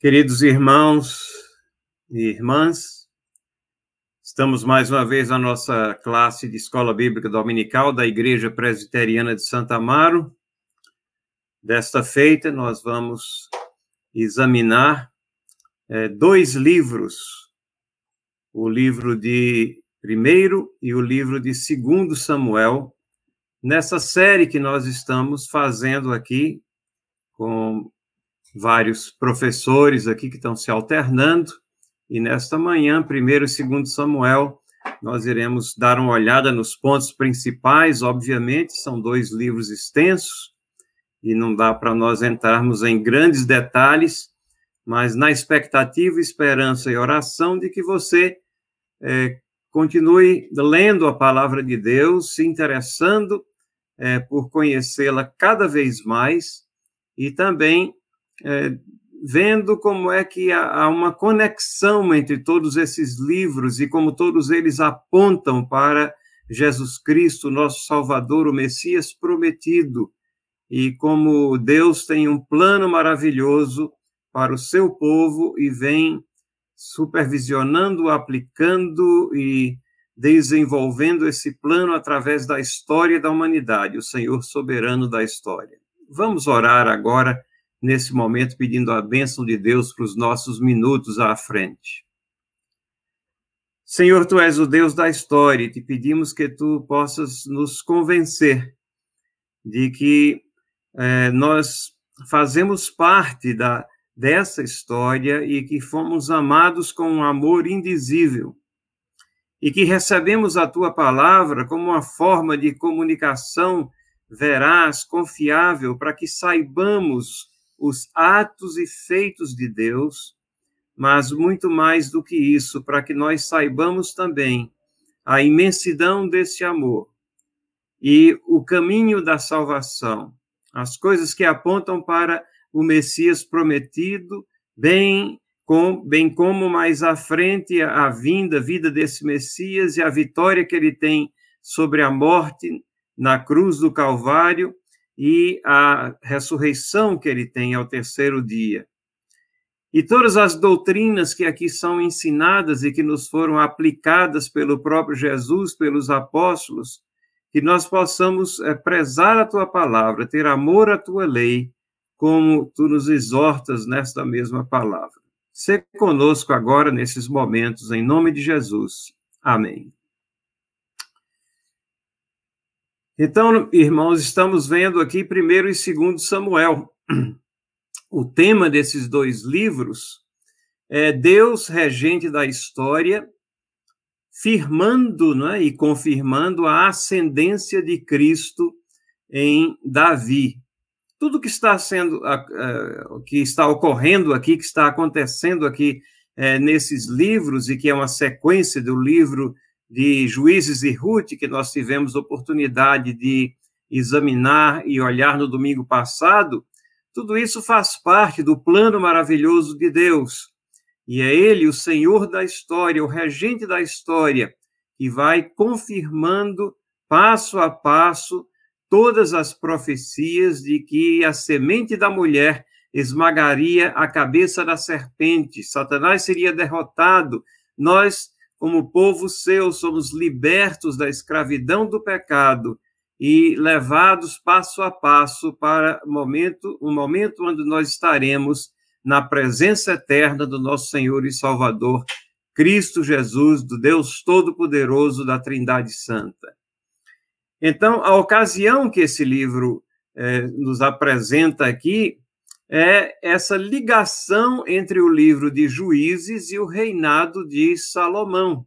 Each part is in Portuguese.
Queridos irmãos e irmãs, estamos mais uma vez na nossa classe de Escola Bíblica Dominical da Igreja Presbiteriana de Santa Amaro. Desta feita, nós vamos examinar é, dois livros, o livro de primeiro e o livro de segundo Samuel, nessa série que nós estamos fazendo aqui com vários professores aqui que estão se alternando, e nesta manhã, primeiro e segundo Samuel, nós iremos dar uma olhada nos pontos principais, obviamente, são dois livros extensos, e não dá para nós entrarmos em grandes detalhes, mas na expectativa, esperança e oração de que você é, continue lendo a palavra de Deus, se interessando é, por conhecê-la cada vez mais, e também é, vendo como é que há, uma conexão entre todos esses livros e como todos eles apontam para Jesus Cristo, nosso Salvador, o Messias prometido, e como Deus tem um plano maravilhoso para o seu povo e vem supervisionando, aplicando e desenvolvendo esse plano através da história da humanidade, o Senhor soberano da história. Vamos orar agora nesse momento, pedindo a bênção de Deus para os nossos minutos à frente. Senhor, tu és o Deus da história e te pedimos que tu possas nos convencer de que é, nós fazemos parte da, dessa história e que fomos amados com um amor indizível e que recebemos a tua palavra como uma forma de comunicação veraz, confiável, para que saibamos os atos e feitos de Deus, mas muito mais do que isso, para que nós saibamos também a imensidão desse amor e o caminho da salvação, as coisas que apontam para o Messias prometido, bem, com, bem como mais à frente a, vinda, a vida desse Messias e a vitória que ele tem sobre a morte na cruz do Calvário e a ressurreição que ele tem ao terceiro dia. E todas as doutrinas que aqui são ensinadas e que nos foram aplicadas pelo próprio Jesus, pelos apóstolos, que nós possamos é, prezar a tua palavra, ter amor à tua lei, como tu nos exortas nesta mesma palavra. Se conosco agora nesses momentos, em nome de Jesus. Amém. Então, irmãos, estamos vendo aqui primeiro e segundo Samuel. O tema desses dois livros é Deus regente da história, firmando né, e confirmando a ascendência de Cristo em Davi. Tudo que está sendo, que está ocorrendo aqui, que está acontecendo aqui é, nesses livros e que é uma sequência do livro de Juízes e Ruth, que nós tivemos oportunidade de examinar e olhar no domingo passado, tudo isso faz parte do plano maravilhoso de Deus. E é Ele, o Senhor da história, o regente da história, que vai confirmando passo a passo todas as profecias de que a semente da mulher esmagaria a cabeça da serpente, Satanás seria derrotado, nós como povo seu, somos libertos da escravidão do pecado e levados passo a passo para momento, um momento onde nós estaremos na presença eterna do nosso Senhor e Salvador, Cristo Jesus, do Deus Todo-Poderoso da Trindade Santa. Então, a ocasião que esse livro eh, nos apresenta aqui é essa ligação entre o livro de Juízes e o reinado de Salomão.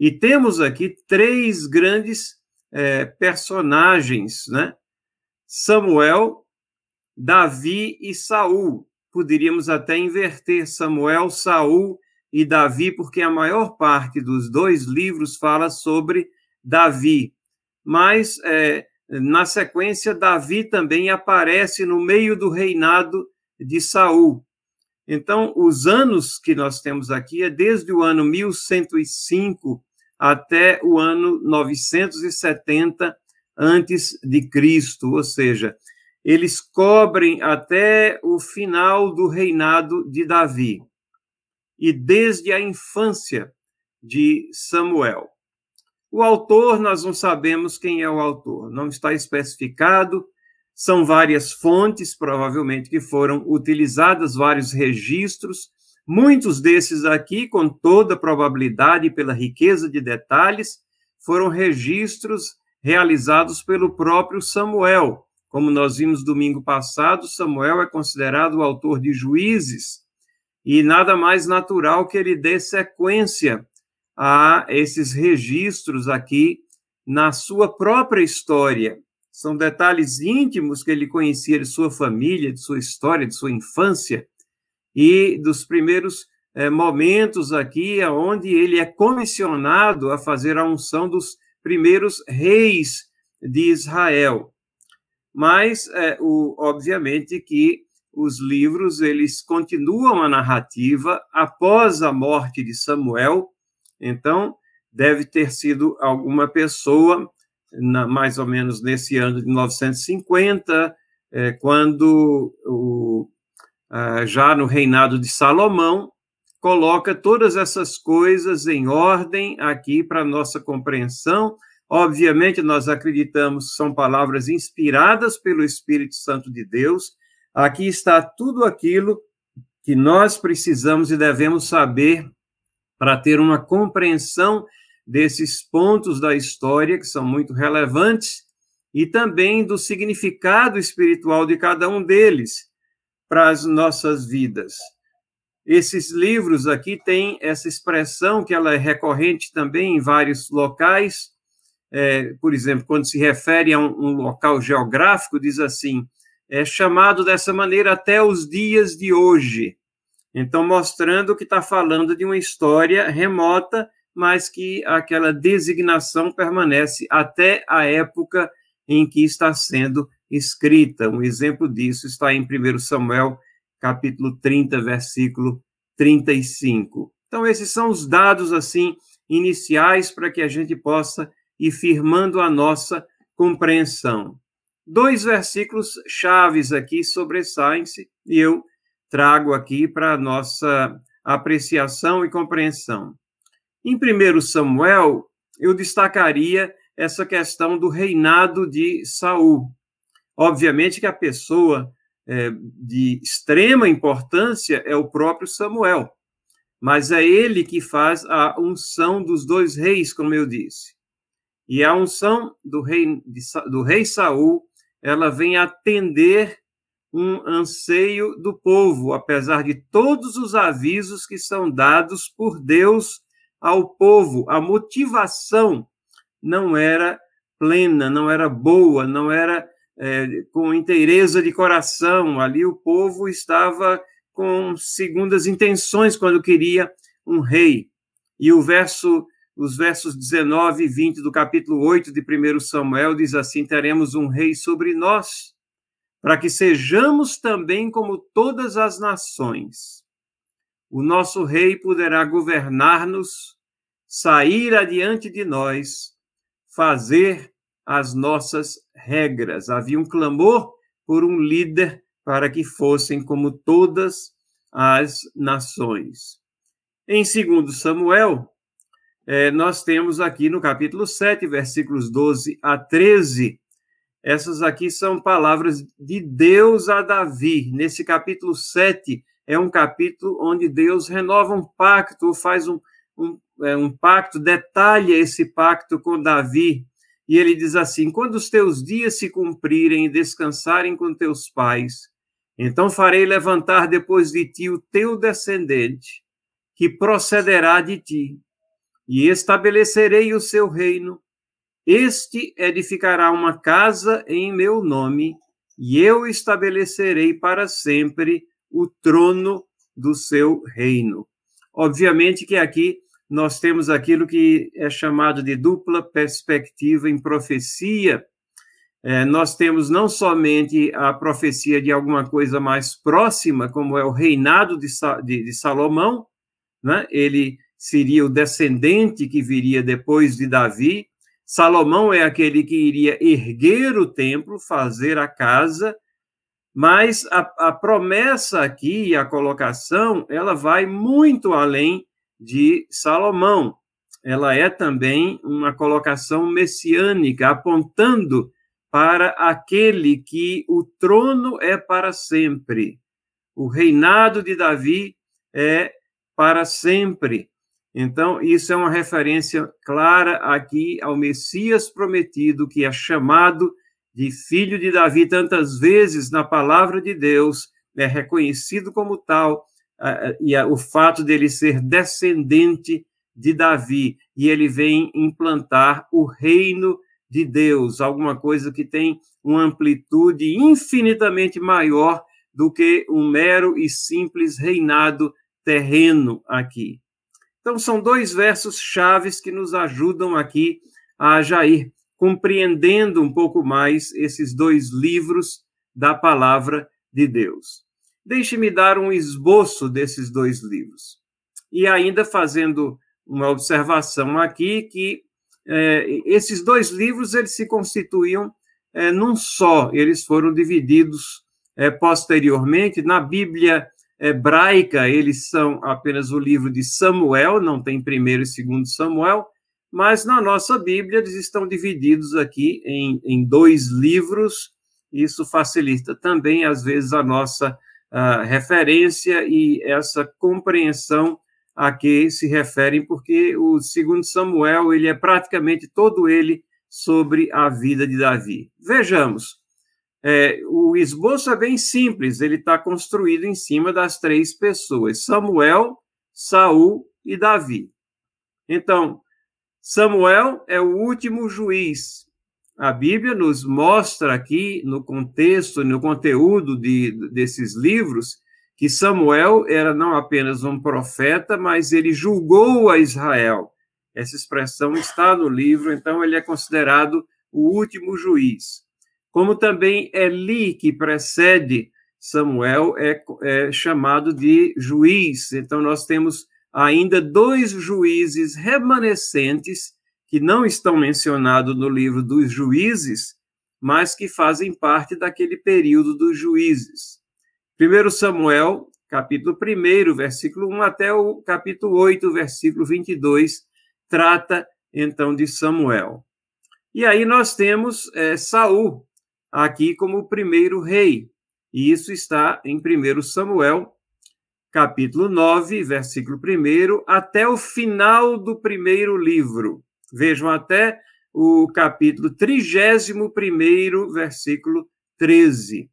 E temos aqui três grandes é, personagens, né? Samuel, Davi e Saul. Poderíamos até inverter Samuel, Saul e Davi, porque a maior parte dos dois livros fala sobre Davi. Mas é, na sequência, Davi também aparece no meio do reinado de Saul. Então, os anos que nós temos aqui é desde o ano 1105 até o ano 970 antes de Cristo, ou seja, eles cobrem até o final do reinado de Davi e desde a infância de Samuel. O autor, nós não sabemos quem é o autor, não está especificado, são várias fontes, provavelmente, que foram utilizadas, vários registros, muitos desses aqui, com toda probabilidade, pela riqueza de detalhes, foram registros realizados pelo próprio Samuel. Como nós vimos domingo passado, Samuel é considerado o autor de Juízes, e nada mais natural que ele dê sequência a esses registros aqui na sua própria história. São detalhes íntimos que ele conhecia de sua família, de sua história, de sua infância e dos primeiros é, momentos aqui onde ele é comissionado a fazer a unção dos primeiros reis de Israel. Mas, é, o, obviamente, que os livros eles continuam a narrativa após a morte de Samuel. Então, deve ter sido alguma pessoa, na, mais ou menos nesse ano de 950, é, quando o, já no reinado de Salomão, coloca todas essas coisas em ordem aqui para nossa compreensão. Obviamente, nós acreditamos que são palavras inspiradas pelo Espírito Santo de Deus. Aqui está tudo aquilo que nós precisamos e devemos saber para ter uma compreensão desses pontos da história que são muito relevantes e também do significado espiritual de cada um deles para as nossas vidas. Esses livros aqui têm essa expressão que ela é recorrente também em vários locais. É, por exemplo, quando se refere a um, um local geográfico, diz assim: é chamado dessa maneira até os dias de hoje. Então, mostrando que está falando de uma história remota, mas que aquela designação permanece até a época em que está sendo escrita. Um exemplo disso está em 1 Samuel, capítulo 30, versículo 35. Então, esses são os dados, assim, iniciais para que a gente possa ir firmando a nossa compreensão. Dois versículos chaves aqui sobressaem-se e eu trago aqui para nossa apreciação e compreensão. Em 1 Samuel, eu destacaria essa questão do reinado de Saul. Obviamente que a pessoa é, de extrema importância é o próprio Samuel, mas é ele que faz a unção dos dois reis, como eu disse. E a unção do rei, do rei Saul, ela vem atender um anseio do povo, apesar de todos os avisos que são dados por Deus ao povo. A motivação não era plena, não era boa, não era é, com inteireza de coração. Ali o povo estava com segundas intenções quando queria um rei. E o verso, os versos 19 e 20 do capítulo 8 de 1 Samuel diz assim: Teremos um rei sobre nós, para que sejamos também como todas as nações. O nosso rei poderá governar-nos, sair adiante de nós, fazer as nossas regras. Havia um clamor por um líder para que fossem como todas as nações. Em 2 Samuel, é, nós temos aqui no capítulo 7, versículos 12 a 13, essas aqui são palavras de Deus a Davi. Nesse capítulo 7, é um capítulo onde Deus renova um pacto, faz um, um, é, um pacto, detalha esse pacto com Davi, e ele diz assim: Quando os teus dias se cumprirem e descansarem com teus pais, então farei levantar depois de ti o teu descendente, que procederá de ti, e estabelecerei o seu reino. Este edificará uma casa em meu nome, e eu estabelecerei para sempre o trono do seu reino. Obviamente que aqui nós temos aquilo que é chamado de dupla perspectiva em profecia. É, nós temos não somente a profecia de alguma coisa mais próxima, como é o reinado de, de, de Salomão, né? ele seria o descendente que viria depois de Davi. Salomão é aquele que iria erguer o templo, fazer a casa, Mas a, a promessa aqui, a colocação, ela vai muito além de Salomão. Ela é também uma colocação messiânica, apontando para aquele que o trono é para sempre. O reinado de Davi é para sempre. Então, isso é uma referência clara aqui ao Messias prometido, que é chamado de filho de Davi tantas vezes na palavra de Deus, é reconhecido como tal, e o fato dele ser descendente de Davi, e ele vem implantar o reino de Deus, alguma coisa que tem uma amplitude infinitamente maior do que um mero e simples reinado terreno aqui. Então, são dois versos chaves que nos ajudam aqui a já ir compreendendo um pouco mais esses dois livros da palavra de Deus. Deixe-me dar um esboço desses dois livros. E ainda fazendo uma observação aqui que é, esses dois livros eles se constituíam é, num só, eles foram divididos é, posteriormente na Bíblia hebraica, eles são apenas o livro de Samuel, não tem primeiro e segundo Samuel, mas na nossa Bíblia eles estão divididos aqui em, em dois livros, isso facilita também, às vezes, a nossa uh, referência e essa compreensão a que se referem, porque o segundo Samuel, ele é praticamente todo ele sobre a vida de Davi. Vejamos, é, o esboço é bem simples, ele está construído em cima das três pessoas: Samuel, Saul e Davi. Então, Samuel é o último juiz. A Bíblia nos mostra aqui, no contexto, no conteúdo de, desses livros, que Samuel era não apenas um profeta, mas ele julgou a Israel. Essa expressão está no livro, então ele é considerado o último juiz como também Eli, que precede Samuel, é, é chamado de juiz. Então, nós temos ainda dois juízes remanescentes que não estão mencionados no livro dos juízes, mas que fazem parte daquele período dos juízes. Primeiro Samuel, capítulo 1, versículo 1 até o capítulo 8, versículo 22, trata então de Samuel. E aí nós temos é, Saul, aqui como o primeiro rei. E isso está em 1 Samuel, capítulo 9, versículo 1, até o final do primeiro livro. Vejam até o capítulo 31, versículo 13.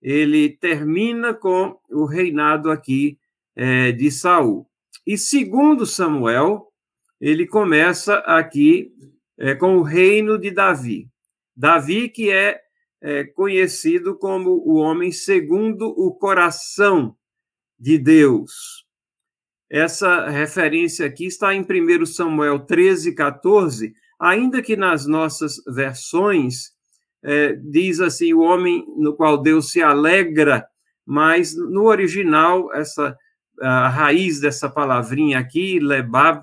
Ele termina com o reinado aqui é, de Saul. E segundo Samuel, ele começa aqui é, com o reino de Davi. Davi, que é é, conhecido como o homem segundo o coração de Deus. Essa referência aqui está em 1 Samuel 13, 14, ainda que nas nossas versões é, diz assim, o homem no qual Deus se alegra, mas no original, essa a raiz dessa palavrinha aqui, lebab,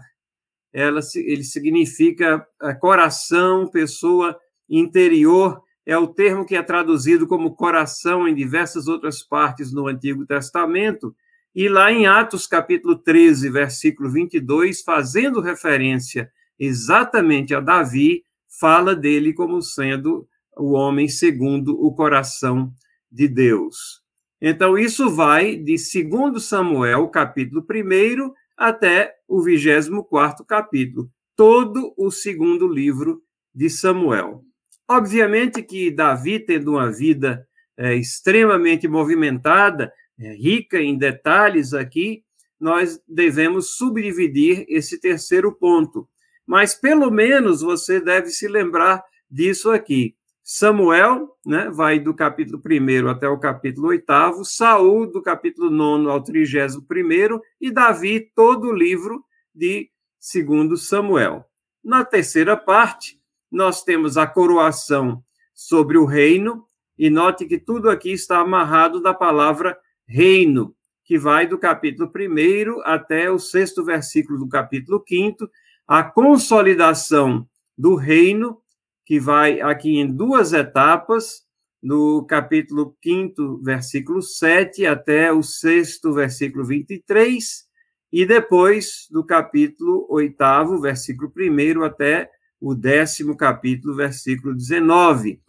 ela, ele significa é, coração, pessoa interior, é o termo que é traduzido como coração em diversas outras partes no Antigo Testamento, e lá em Atos capítulo 13, versículo 22, fazendo referência exatamente a Davi, fala dele como sendo o homem segundo o coração de Deus. Então, isso vai de 2 Samuel, capítulo 1, até o 24 capítulo, todo o segundo livro de Samuel. Obviamente que Davi, tendo uma vida é, extremamente movimentada, é, rica em detalhes aqui, nós devemos subdividir esse terceiro ponto. Mas pelo menos você deve se lembrar disso aqui. Samuel, né, vai do capítulo 1 até o capítulo 8, Saul, do capítulo 9 ao 31, e Davi, todo o livro de 2 Samuel. Na terceira parte, nós temos a coroação sobre o reino, e note que tudo aqui está amarrado da palavra reino, que vai do capítulo 1 até o sexto versículo do capítulo 5, a consolidação do reino, que vai aqui em duas etapas, no capítulo 5, versículo 7, até o 6, versículo 23, e depois do capítulo 8, versículo 1, até o décimo capítulo, versículo 19.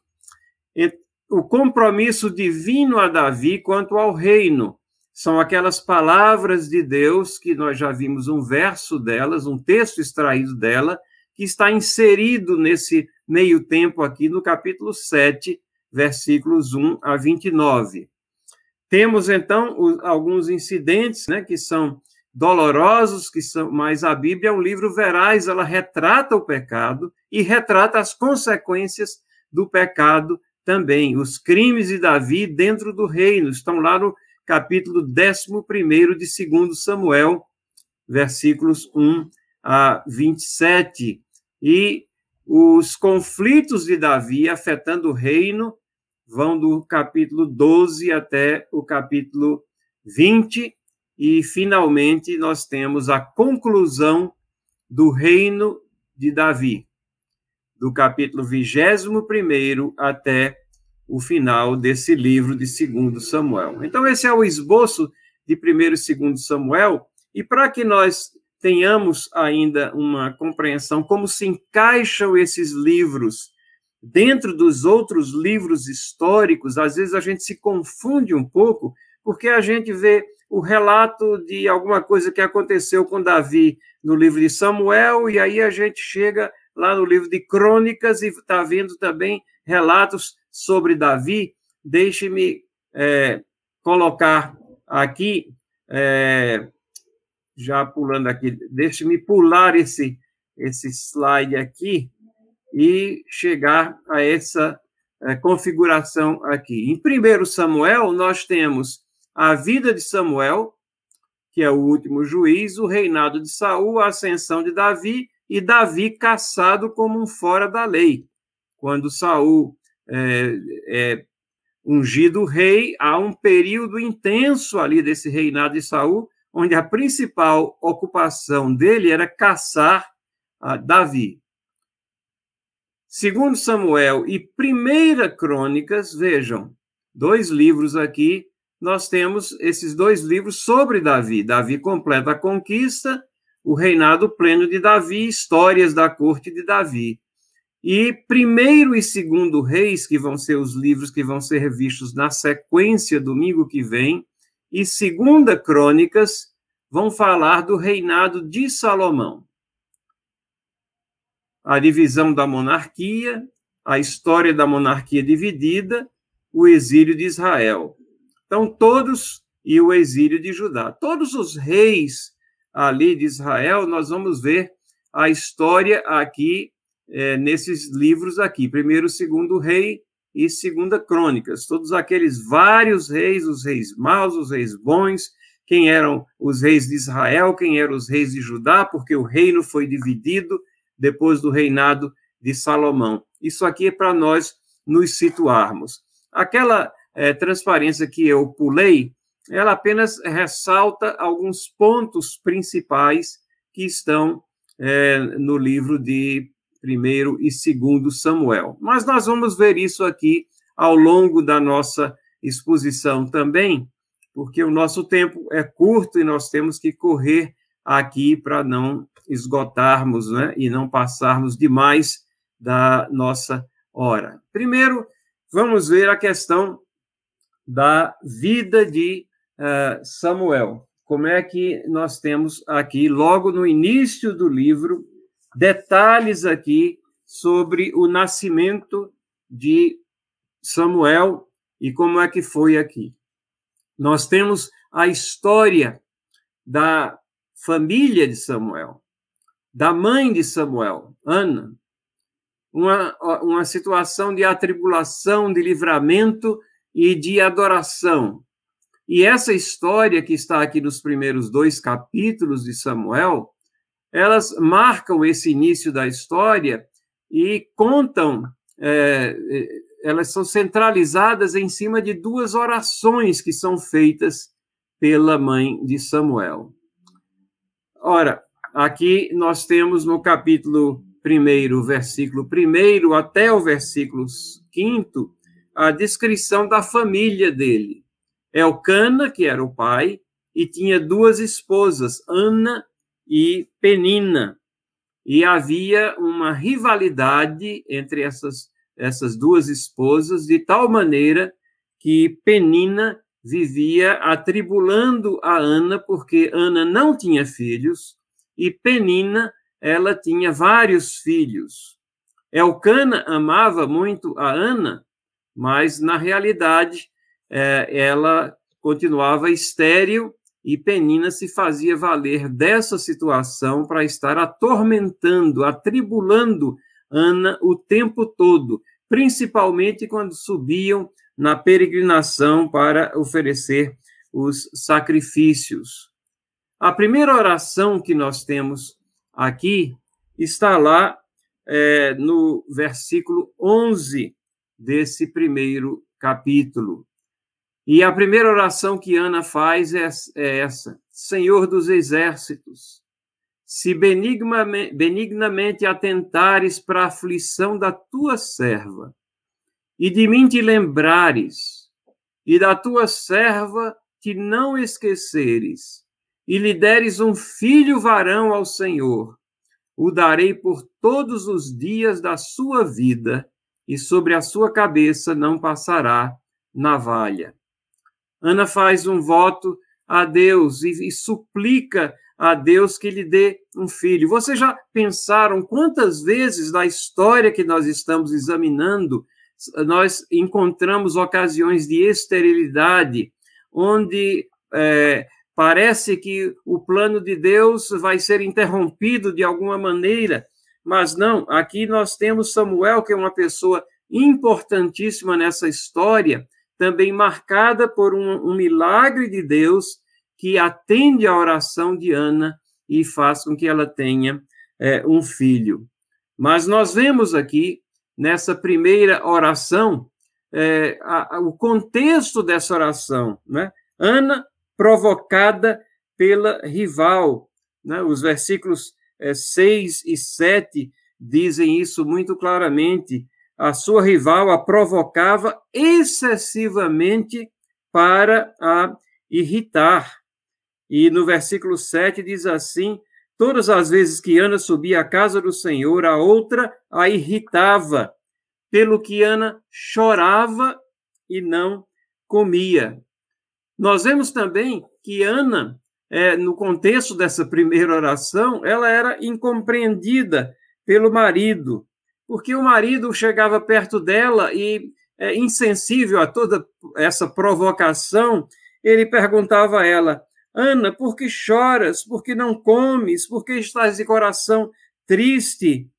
O compromisso divino a Davi quanto ao reino são aquelas palavras de Deus que nós já vimos um verso delas, um texto extraído dela, que está inserido nesse meio tempo aqui no capítulo 7, versículos 1 a 29. Temos então alguns incidentes, né, que são dolorosos, que são, mas a Bíblia é um livro veraz, ela retrata o pecado e retrata as consequências do pecado também. Os crimes de Davi dentro do reino estão lá no capítulo 11 de 2 Samuel, versículos 1 a 27. E os conflitos de Davi afetando o reino vão do capítulo 12 até o capítulo 20, e finalmente nós temos a conclusão do reino de Davi, do capítulo 21 até o final desse livro de 2 Samuel. Então, esse é o esboço de 1 e 2 Samuel, e para que nós tenhamos ainda uma compreensão como se encaixam esses livros dentro dos outros livros históricos, às vezes a gente se confunde um pouco, porque a gente vê o relato de alguma coisa que aconteceu com Davi no livro de Samuel, e aí a gente chega lá no livro de Crônicas e está vendo também relatos sobre Davi. Deixe-me é, colocar aqui, é, já pulando aqui, deixe-me pular esse, esse slide aqui, e chegar a essa é, configuração aqui. Em 1 Samuel, nós temos a vida de Samuel, que é o último juiz, o reinado de Saul, a ascensão de Davi e Davi caçado como um fora da lei. Quando Saul é, é ungido rei, há um período intenso ali desse reinado de Saul, onde a principal ocupação dele era caçar Davi. Segundo Samuel e Primeira Crônicas, vejam, dois livros aqui, nós temos esses dois livros sobre Davi. Davi completa a conquista, o reinado pleno de Davi, histórias da corte de Davi. E primeiro e segundo reis, que vão ser os livros que vão ser vistos na sequência domingo que vem, e segunda crônicas vão falar do reinado de Salomão a divisão da monarquia, a história da monarquia dividida, o exílio de Israel. Então, todos, e o exílio de Judá. Todos os reis ali de Israel, nós vamos ver a história aqui, é, nesses livros aqui, primeiro, segundo rei e segunda crônicas. Todos aqueles vários reis, os reis maus, os reis bons, quem eram os reis de Israel, quem eram os reis de Judá, porque o reino foi dividido, depois do reinado de Salomão. Isso aqui é para nós nos situarmos. Aquela é, transparência que eu pulei, ela apenas ressalta alguns pontos principais que estão é, no livro de primeiro e segundo Samuel. Mas nós vamos ver isso aqui ao longo da nossa exposição também, porque o nosso tempo é curto e nós temos que correr aqui para não esgotarmos né, e não passarmos demais da nossa hora. Primeiro, vamos ver a questão da vida de uh, Samuel. Como é que nós temos aqui, logo no início do livro, detalhes aqui sobre o nascimento de Samuel e como é que foi aqui. Nós temos a história da família de Samuel, da mãe de Samuel, Ana, uma, uma situação de atribulação, de livramento e de adoração. E essa história que está aqui nos primeiros dois capítulos de Samuel, elas marcam esse início da história e contam, é, é elas são centralizadas em cima de duas orações que são feitas pela mãe de Samuel. Ora, aqui nós temos no capítulo 1, versículo 1 até o versículo 5, a descrição da família dele. Elcana, que era o pai, e tinha duas esposas, Ana e Penina. E havia uma rivalidade entre essas, essas duas esposas, de tal maneira que Penina vivia atribulando a Ana, porque Ana não tinha filhos, e Penina, ela tinha vários filhos. Elcana amava muito a Ana, mas, na realidade, é, ela continuava estéril e Penina se fazia valer dessa situação para estar atormentando, atribulando Ana o tempo todo, principalmente quando subiam na peregrinação para oferecer os sacrifícios. A primeira oração que nós temos aqui está lá é, no versículo 11 desse primeiro capítulo. E a primeira oração que Ana faz é, é essa: Senhor dos exércitos, se benignamente atentares para a aflição da tua serva, e de mim te lembrares, e da tua serva te não esqueceres, e lhe deres um filho varão ao Senhor, o darei por todos os dias da sua vida, e sobre a sua cabeça não passará navalha. Ana faz um voto a Deus e, e suplica a Deus que lhe dê um filho. Vocês já pensaram quantas vezes na história que nós estamos examinando nós encontramos ocasiões de esterilidade, onde é, parece que o plano de Deus vai ser interrompido de alguma maneira, mas não. Aqui nós temos Samuel, que é uma pessoa importantíssima nessa história, também marcada por um, um milagre de Deus que atende à oração de Ana e faz com que ela tenha é, um filho. Mas nós vemos aqui, nessa primeira oração, é, a, a, o contexto dessa oração. Né? Ana provocada pela rival. Né? Os versículos é, 6 e 7 dizem isso muito claramente a sua rival a provocava excessivamente para a irritar. E no versículo 7 diz assim: Todas as vezes que Ana subia à casa do Senhor, a outra a irritava, pelo que Ana chorava e não comia. Nós vemos também que Ana, é, no contexto dessa primeira oração, ela era incompreendida pelo marido porque o marido chegava perto dela e, é, insensível a toda essa provocação, ele perguntava a ela: Ana, por que choras? Por que não comes? Por que estás de coração triste?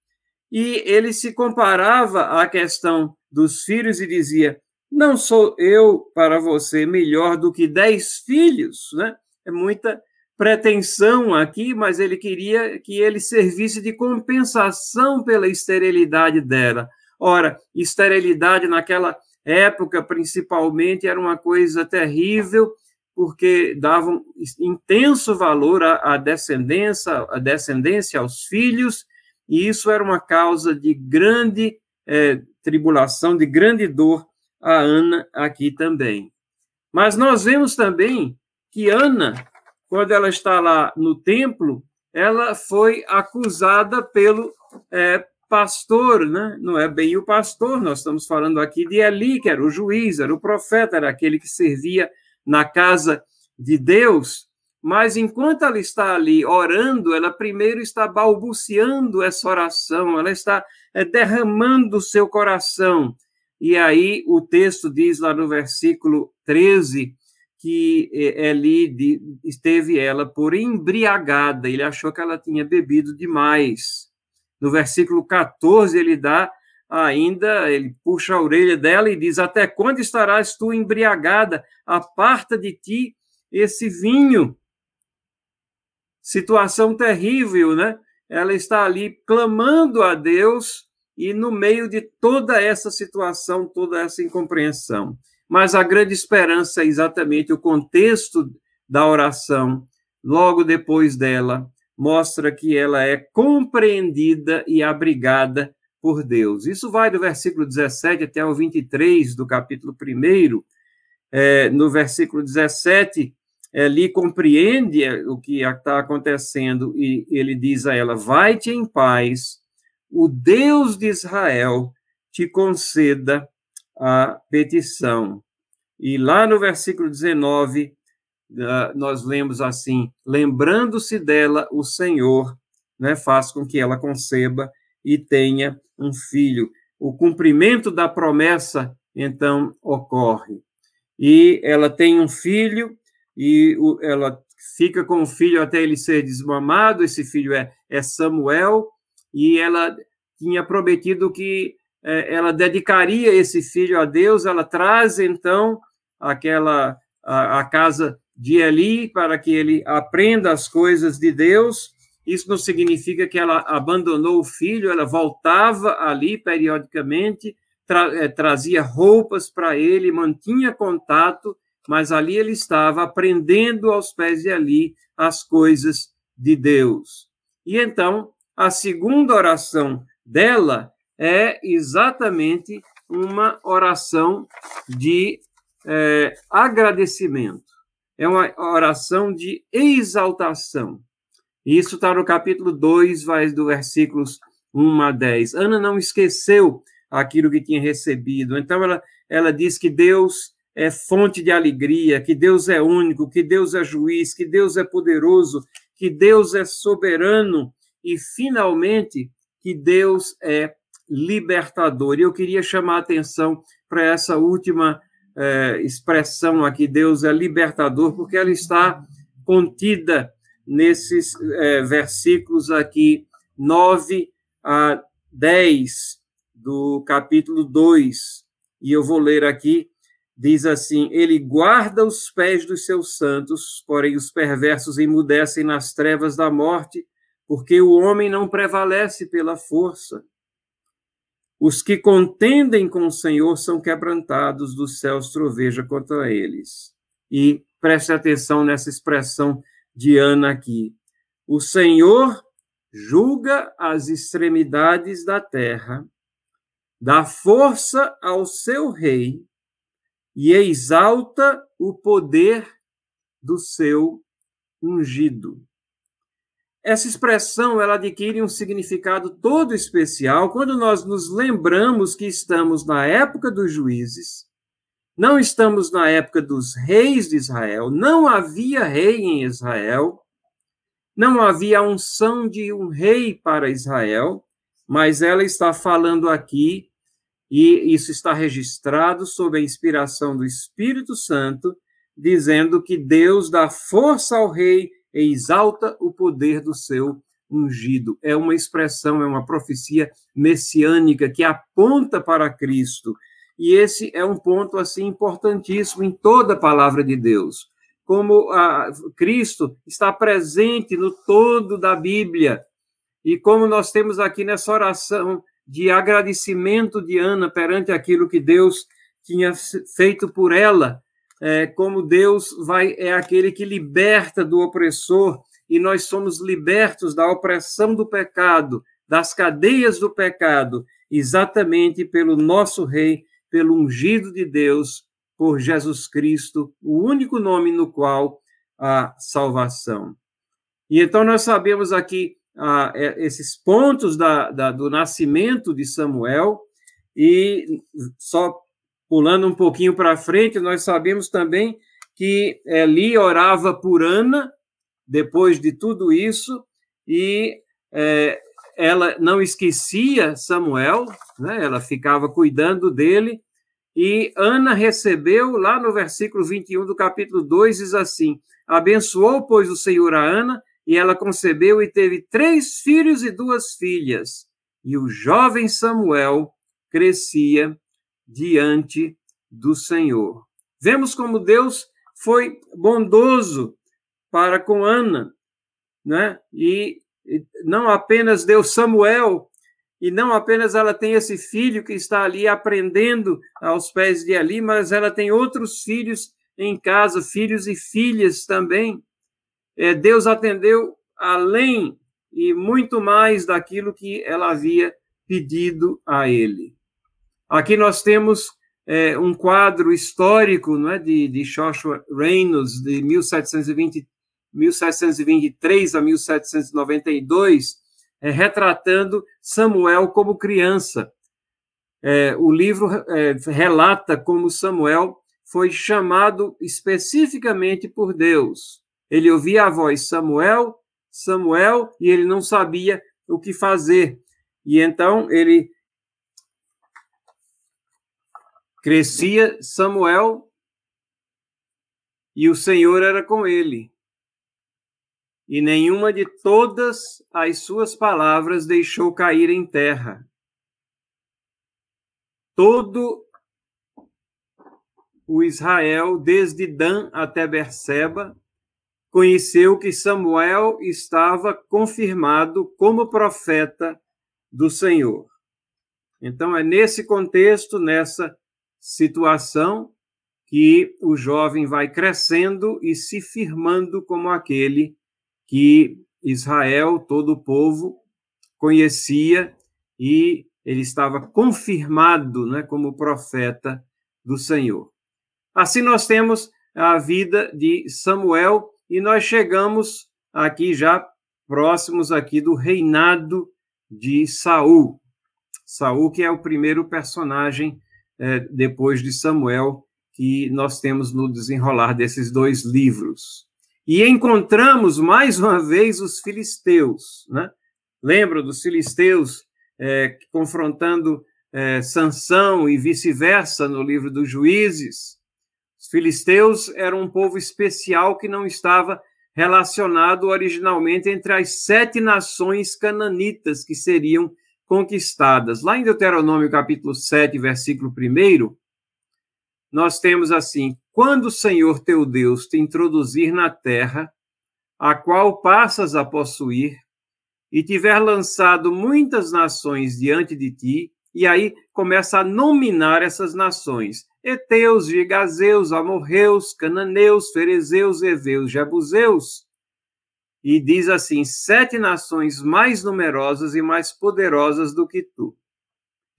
E ele se comparava à questão dos filhos e dizia: Não sou eu para você melhor do que dez filhos, né? É muita pretensão aqui, mas ele queria que ele servisse de compensação pela esterilidade dela. Ora, esterilidade naquela época, principalmente, era uma coisa terrível, porque davam intenso valor à, descendência, à descendência aos filhos, e isso era uma causa de grande é, tribulação, de grande dor a Ana aqui também. Mas nós vemos também que Ana quando ela está lá no templo, ela foi acusada pelo é, pastor, né? não é bem o pastor, nós estamos falando aqui de Eli, que era o juiz, era o profeta, era aquele que servia na casa de Deus. Mas enquanto ela está ali orando, ela primeiro está balbuciando essa oração, ela está é, derramando o seu coração. E aí o texto diz lá no versículo 13 que Eli esteve ela por embriagada, ele achou que ela tinha bebido demais. No versículo 14, ele dá ainda, ele puxa a orelha dela e diz: Até quando estarás tu embriagada? Aparta de ti esse vinho. Situação terrível, né? Ela está ali clamando a Deus e no meio de toda essa situação, toda essa incompreensão. Mas a grande esperança é exatamente o contexto da oração, logo depois dela, mostra que ela é compreendida e abrigada por Deus. Isso vai do versículo 17 até o 23 do capítulo 1. É, no versículo 17, ali compreende o que está acontecendo e ele diz a ela: Vai-te em paz, o Deus de Israel te conceda a petição. E lá no versículo 19, ah, nós lemos assim: Lembrando-se dela, o Senhor né, faz com que ela conceba e tenha um filho. O cumprimento da promessa, então, ocorre. E ela tem um filho, e ela fica com o filho até ele ser desmamado. Esse filho é, é Samuel, e ela tinha prometido que ela dedicaria esse filho a Deus. Ela traz então aquela a, a casa de Eli para que ele aprenda as coisas de Deus. Isso não significa que ela abandonou o filho, ela voltava ali periodicamente, tra eh, trazia roupas para ele, mantinha contato, mas ali ele estava aprendendo aos pés de Eli as coisas de Deus. E então, a segunda oração dela é exatamente uma oração de é, agradecimento é uma oração de exaltação. Isso está no capítulo 2, vai do versículos 1 a 10. Ana não esqueceu aquilo que tinha recebido. Então, ela, ela diz que Deus é fonte de alegria, que Deus é único, que Deus é juiz, que Deus é poderoso, que Deus é soberano e, finalmente, que Deus é libertador. E eu queria chamar a atenção para essa última é, expressão aqui, Deus é libertador, porque ela está contida nesses é, versículos aqui, 9 a 10 do capítulo 2. E eu vou ler aqui, diz assim: Ele guarda os pés dos seus santos, porém os perversos emudecem nas trevas da morte, porque o homem não prevalece pela força. Os que contendem com o Senhor são quebrantados, dos céus troveja contra eles. E preste atenção nessa expressão de Ana aqui. O Senhor julga as extremidades da terra, dá força ao seu rei e exalta o poder do seu ungido. Essa expressão ela adquire um significado todo especial quando nós nos lembramos que estamos na época dos juízes, não estamos na época dos reis de Israel, não havia rei em Israel, não havia unção de um rei para Israel, mas ela está falando aqui, e isso está registrado sob a inspiração do Espírito Santo, dizendo que Deus dá força ao rei exalta o poder do seu ungido. É uma expressão, é uma profecia messiânica que aponta para Cristo. E esse é um ponto assim importantíssimo em toda a palavra de Deus. Como a, Cristo está presente no todo da Bíblia. E como nós temos aqui nessa oração de agradecimento de Ana perante aquilo que Deus tinha feito por ela, é, como Deus vai é aquele que liberta do opressor e nós somos libertos da opressão do pecado, das cadeias do pecado, exatamente pelo nosso Rei, pelo ungido de Deus, por Jesus Cristo, o único nome no qual há salvação. E então nós sabemos aqui ah, é, esses pontos da, da, do nascimento de Samuel, e só Pulando um pouquinho para frente, nós sabemos também que Eli orava por Ana, depois de tudo isso, e é, ela não esquecia Samuel, né? ela ficava cuidando dele, e Ana recebeu, lá no versículo 21 do capítulo 2, diz assim: Abençoou, pois, o Senhor a Ana, e ela concebeu e teve três filhos e duas filhas. E o jovem Samuel crescia diante do Senhor. Vemos como Deus foi bondoso para com Ana, né? E, não apenas deu Samuel, e não apenas ela tem esse filho que está ali aprendendo aos pés de ali, mas ela tem outros filhos em casa, filhos e filhas também. É, Deus atendeu além e muito mais daquilo que ela havia pedido a ele. Aqui nós temos é, um quadro histórico não é, de, de Joshua Reynolds, de 1720, 1723 a 1792, é, retratando Samuel como criança. É, o livro é, relata como Samuel foi chamado especificamente por Deus. Ele ouvia a voz Samuel, Samuel, e ele não sabia o que fazer. E então ele crescia Samuel e o Senhor era com ele. E nenhuma de todas as suas palavras deixou cair em terra. Todo o Israel, desde Dan até Berseba, conheceu que Samuel estava confirmado como profeta do Senhor. Então, é nesse contexto, nessa situação, que o jovem vai crescendo e se firmando como aquele que Israel, todo o povo, conhecia e ele estava confirmado né, como profeta do Senhor. Assim, nós temos a vida de Samuel e nós chegamos aqui já próximos aqui do reinado de Saul. Saul que é o primeiro personagem depois de Samuel que nós temos no desenrolar desses dois livros. E encontramos mais uma vez os filisteus, né? Lembra dos filisteus é, confrontando é, Sansão e vice-versa no livro dos Juízes? Os filisteus eram um povo especial que não estava relacionado originalmente entre as sete nações cananitas que seriam conquistadas. Lá em Deuteronômio capítulo 7, versículo 1, nós temos assim: Quando o Senhor teu Deus te introduzir na terra, a qual passas a possuir, e tiver lançado muitas nações diante de ti, e aí começa a nominar essas nações: Eteus, Gigazeus, Amorreus, Cananeus, Ferezeus, Eveus, Jebuseus. E diz assim: sete nações mais numerosas e mais poderosas do que tu.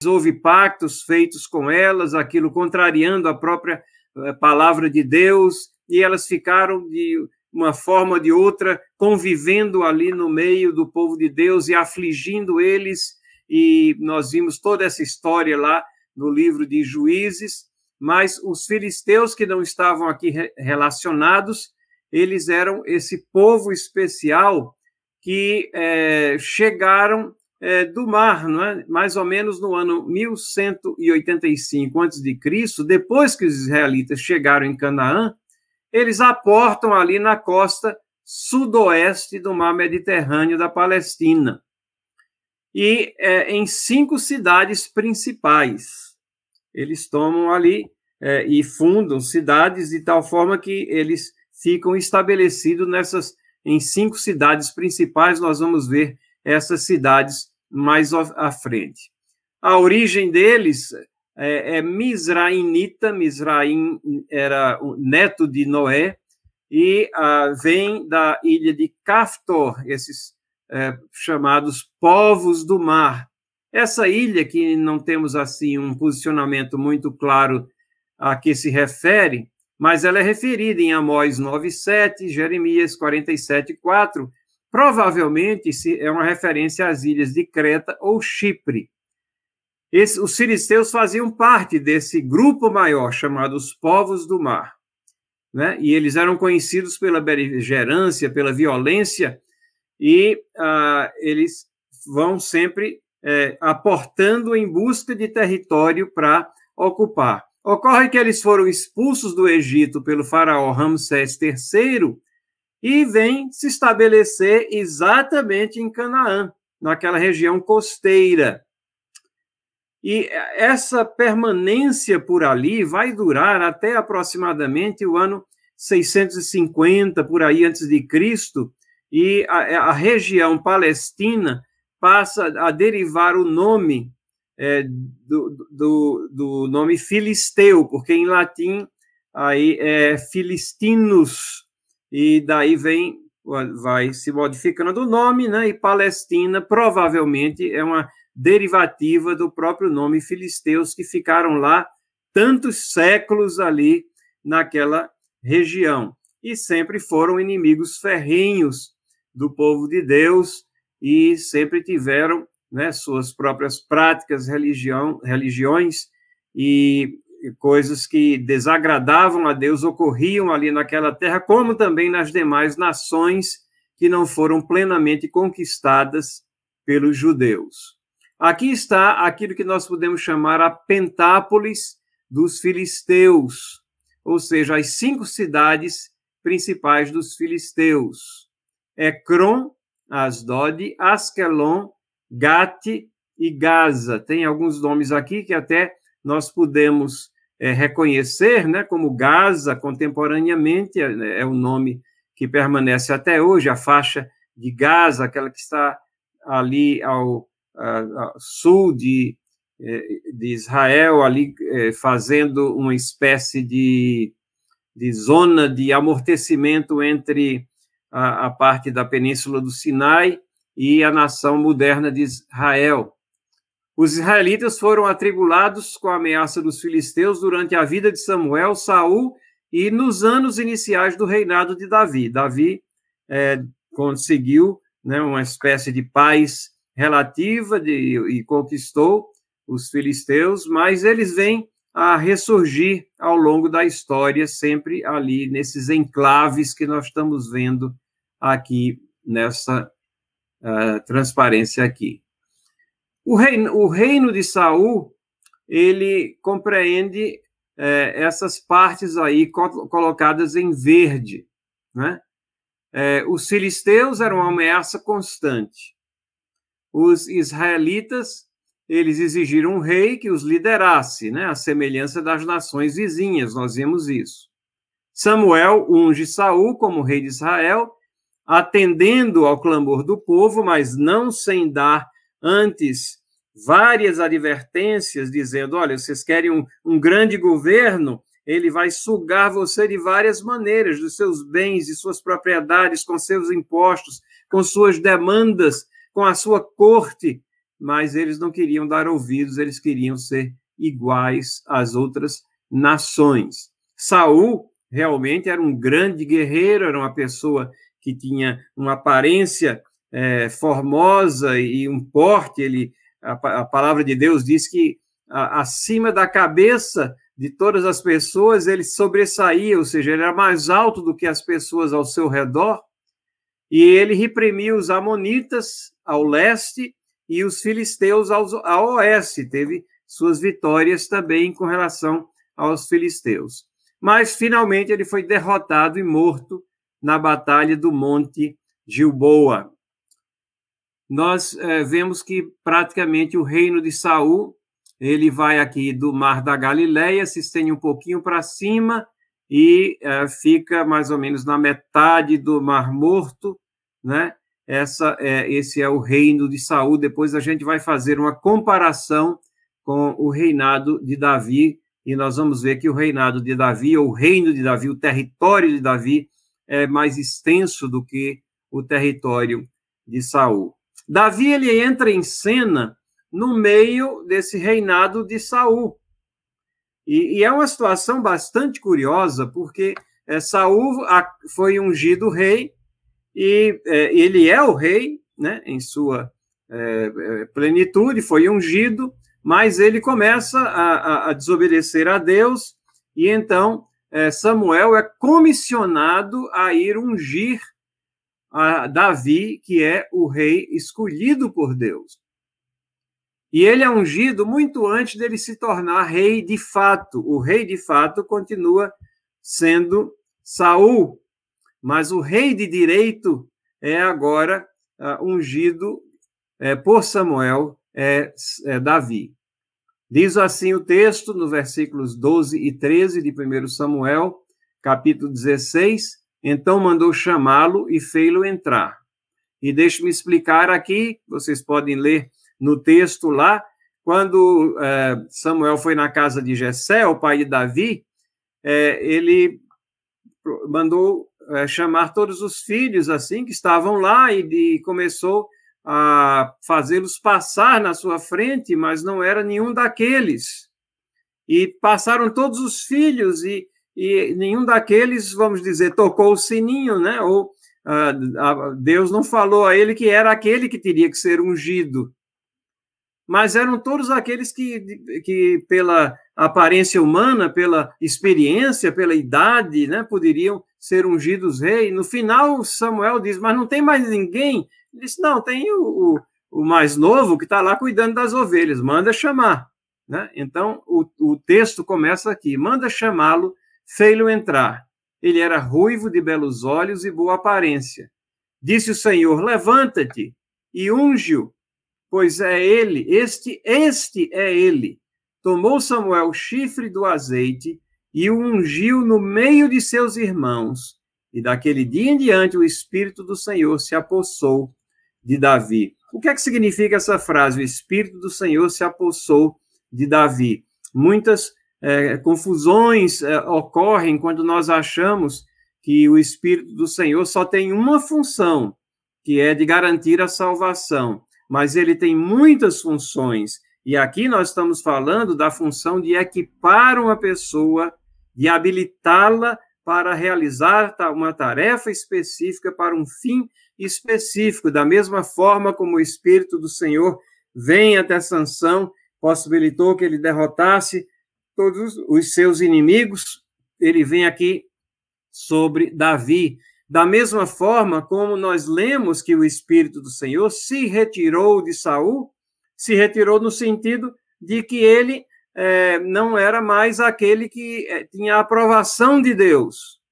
Houve pactos feitos com elas, aquilo contrariando a própria eh, palavra de Deus, e elas ficaram de uma forma ou de outra convivendo ali no meio do povo de Deus e afligindo eles. E nós vimos toda essa história lá no livro de Juízes mas os filisteus que não estavam aqui relacionados, eles eram esse povo especial que é, chegaram é, do mar, é? mais ou menos no ano 1185 a.C., depois que os israelitas chegaram em Canaã, eles aportam ali na costa sudoeste do mar Mediterrâneo da Palestina. E é, em cinco cidades principais eles tomam ali é, e fundam cidades de tal forma que eles ficam estabelecidos nessas em cinco cidades principais. Nós vamos ver essas cidades mais à frente. A origem deles é, é Misrainita, Misraim era o neto de Noé, e ah, vem da ilha de Caftor, esses é, chamados povos do mar, essa ilha, que não temos assim um posicionamento muito claro a que se refere, mas ela é referida em Amós 9,7, Jeremias 47,4, provavelmente é uma referência às ilhas de Creta ou Chipre. Esse, os filisteus faziam parte desse grupo maior chamado os povos do mar. Né? E eles eram conhecidos pela beligerância, pela violência, e ah, eles vão sempre é, aportando em busca de território para ocupar. Ocorre que eles foram expulsos do Egito pelo faraó Ramsés III e vêm se estabelecer exatamente em Canaã, naquela região costeira. E essa permanência por ali vai durar até aproximadamente o ano 650 por aí antes de Cristo, e a, a região palestina passa a derivar o nome é, do, do, do, nome filisteu, porque em latim aí é filistinus, e daí vem, vai se modificando o nome, né, e Palestina provavelmente é uma derivativa do próprio nome filisteus, que ficaram lá tantos séculos ali naquela região. E sempre foram inimigos ferrenhos do povo de Deus e sempre tiveram né, suas próprias práticas, religião, religiões e coisas que desagradavam a Deus ocorriam ali naquela terra, como também nas demais nações que não foram plenamente conquistadas pelos judeus. Aqui está aquilo que nós podemos chamar a Pentápolis dos filisteus, ou seja, as cinco cidades principais dos filisteus: Ecrom, Asdod, Askelon, Gate e Gaza. Tem alguns nomes aqui que até nós podemos é, reconhecer, né, como Gaza, contemporaneamente, é, é o nome que permanece até hoje, a faixa de Gaza, aquela que está ali ao, ao sul de, é, de Israel, ali é, fazendo uma espécie de, de zona de amortecimento entre a, a parte da península do Sinai e a nação moderna de Israel. Os israelitas foram atribulados com a ameaça dos filisteus durante a vida de Samuel, Saul e nos anos iniciais do reinado de Davi. Davi é, conseguiu né, uma espécie de paz relativa de, e conquistou os filisteus, mas eles vêm a ressurgir ao longo da história, sempre ali nesses enclaves que nós estamos vendo aqui nessa uh, transparência aqui. O reino, o reino de Saul, ele compreende é, essas partes aí colocadas em verde, né? É, os filisteus eram uma ameaça constante. Os israelitas, eles exigiram um rei que os liderasse, né? A semelhança das nações vizinhas, nós vemos isso. Samuel unge Saul como rei de Israel, atendendo ao clamor do povo, mas não sem dar antes várias advertências, dizendo: olha, vocês querem um, um grande governo, ele vai sugar você de várias maneiras, dos seus bens, de suas propriedades, com seus impostos, com suas demandas, com a sua corte. Mas eles não queriam dar ouvidos, eles queriam ser iguais às outras nações. Saul realmente era um grande guerreiro, era uma pessoa que tinha uma aparência é, formosa e um porte, ele, a, a, palavra de Deus diz que a, acima da cabeça de todas as pessoas ele sobressaía, ou seja, ele era mais alto do que as pessoas ao seu redor, e ele reprimiu os amonitas ao leste e os filisteus ao oeste, teve suas vitórias também com relação aos filisteus. Mas finalmente ele foi derrotado e morto na batalha do Monte Gilboa nós é, vemos que praticamente o reino de Saul ele vai aqui do Mar da Galileia, se estende um pouquinho para cima e é, fica mais ou menos na metade do Mar Morto, né? Essa é, esse é o reino de Saul. Depois a gente vai fazer uma comparação com o reinado de Davi e nós vamos ver que o reinado de Davi, ou o reino de Davi, o território de Davi é mais extenso do que o território de Saul. Davi ele entra em cena no meio desse reinado de Saul. E, e é uma situação bastante curiosa, porque é, Saul foi ungido rei, e é, ele é o rei, né, em sua é, é, plenitude, foi ungido, mas ele começa a, a, a desobedecer a Deus, e então Samuel é comissionado a ir ungir a Davi, que é o rei escolhido por Deus. E ele é ungido muito antes dele se tornar rei de fato. O rei de fato continua sendo Saul, mas o rei de direito é agora uh, ungido é, por Samuel, é, é Davi. Diz assim o texto no versículos 12 e 13 de 1 Samuel, capítulo 16: então mandou chamá-lo e fê-lo entrar. E deixe-me explicar aqui, vocês podem ler no texto lá, quando é, Samuel foi na casa de Jessé, o pai de Davi, é, ele mandou é, chamar todos os filhos assim que estavam lá e, e começou a fazê-los passar na sua frente, mas não era nenhum daqueles. E passaram todos os filhos, e, e nenhum daqueles, vamos dizer, tocou o sininho, né? Ou uh, Deus não falou a ele que era aquele que teria que ser ungido. Mas eram todos aqueles que, que pela aparência humana, pela experiência, pela idade, né, poderiam ser ungidos rei. No final, Samuel diz: Mas não tem mais ninguém ele disse: Não, tem o, o, o mais novo que está lá cuidando das ovelhas, manda chamar. Né? Então, o, o texto começa aqui: manda chamá-lo, fei-lo entrar. Ele era ruivo, de belos olhos e boa aparência. Disse o Senhor: Levanta-te e unge-o, pois é ele, este, este é ele. Tomou Samuel o chifre do azeite e o ungiu no meio de seus irmãos. E daquele dia em diante o Espírito do Senhor se apossou de Davi. O que é que significa essa frase? O Espírito do Senhor se apossou de Davi. Muitas é, confusões é, ocorrem quando nós achamos que o Espírito do Senhor só tem uma função, que é de garantir a salvação, mas ele tem muitas funções. E aqui nós estamos falando da função de equipar uma pessoa, de habilitá-la para realizar uma tarefa específica para um fim específico, da mesma forma como o Espírito do Senhor vem até Sansão, possibilitou que ele derrotasse todos os seus inimigos, ele vem aqui sobre Davi. Da mesma forma como nós lemos que o Espírito do Senhor se retirou de Saul, se retirou no sentido de que ele é, não era mais aquele que é, tinha a aprovação de Deus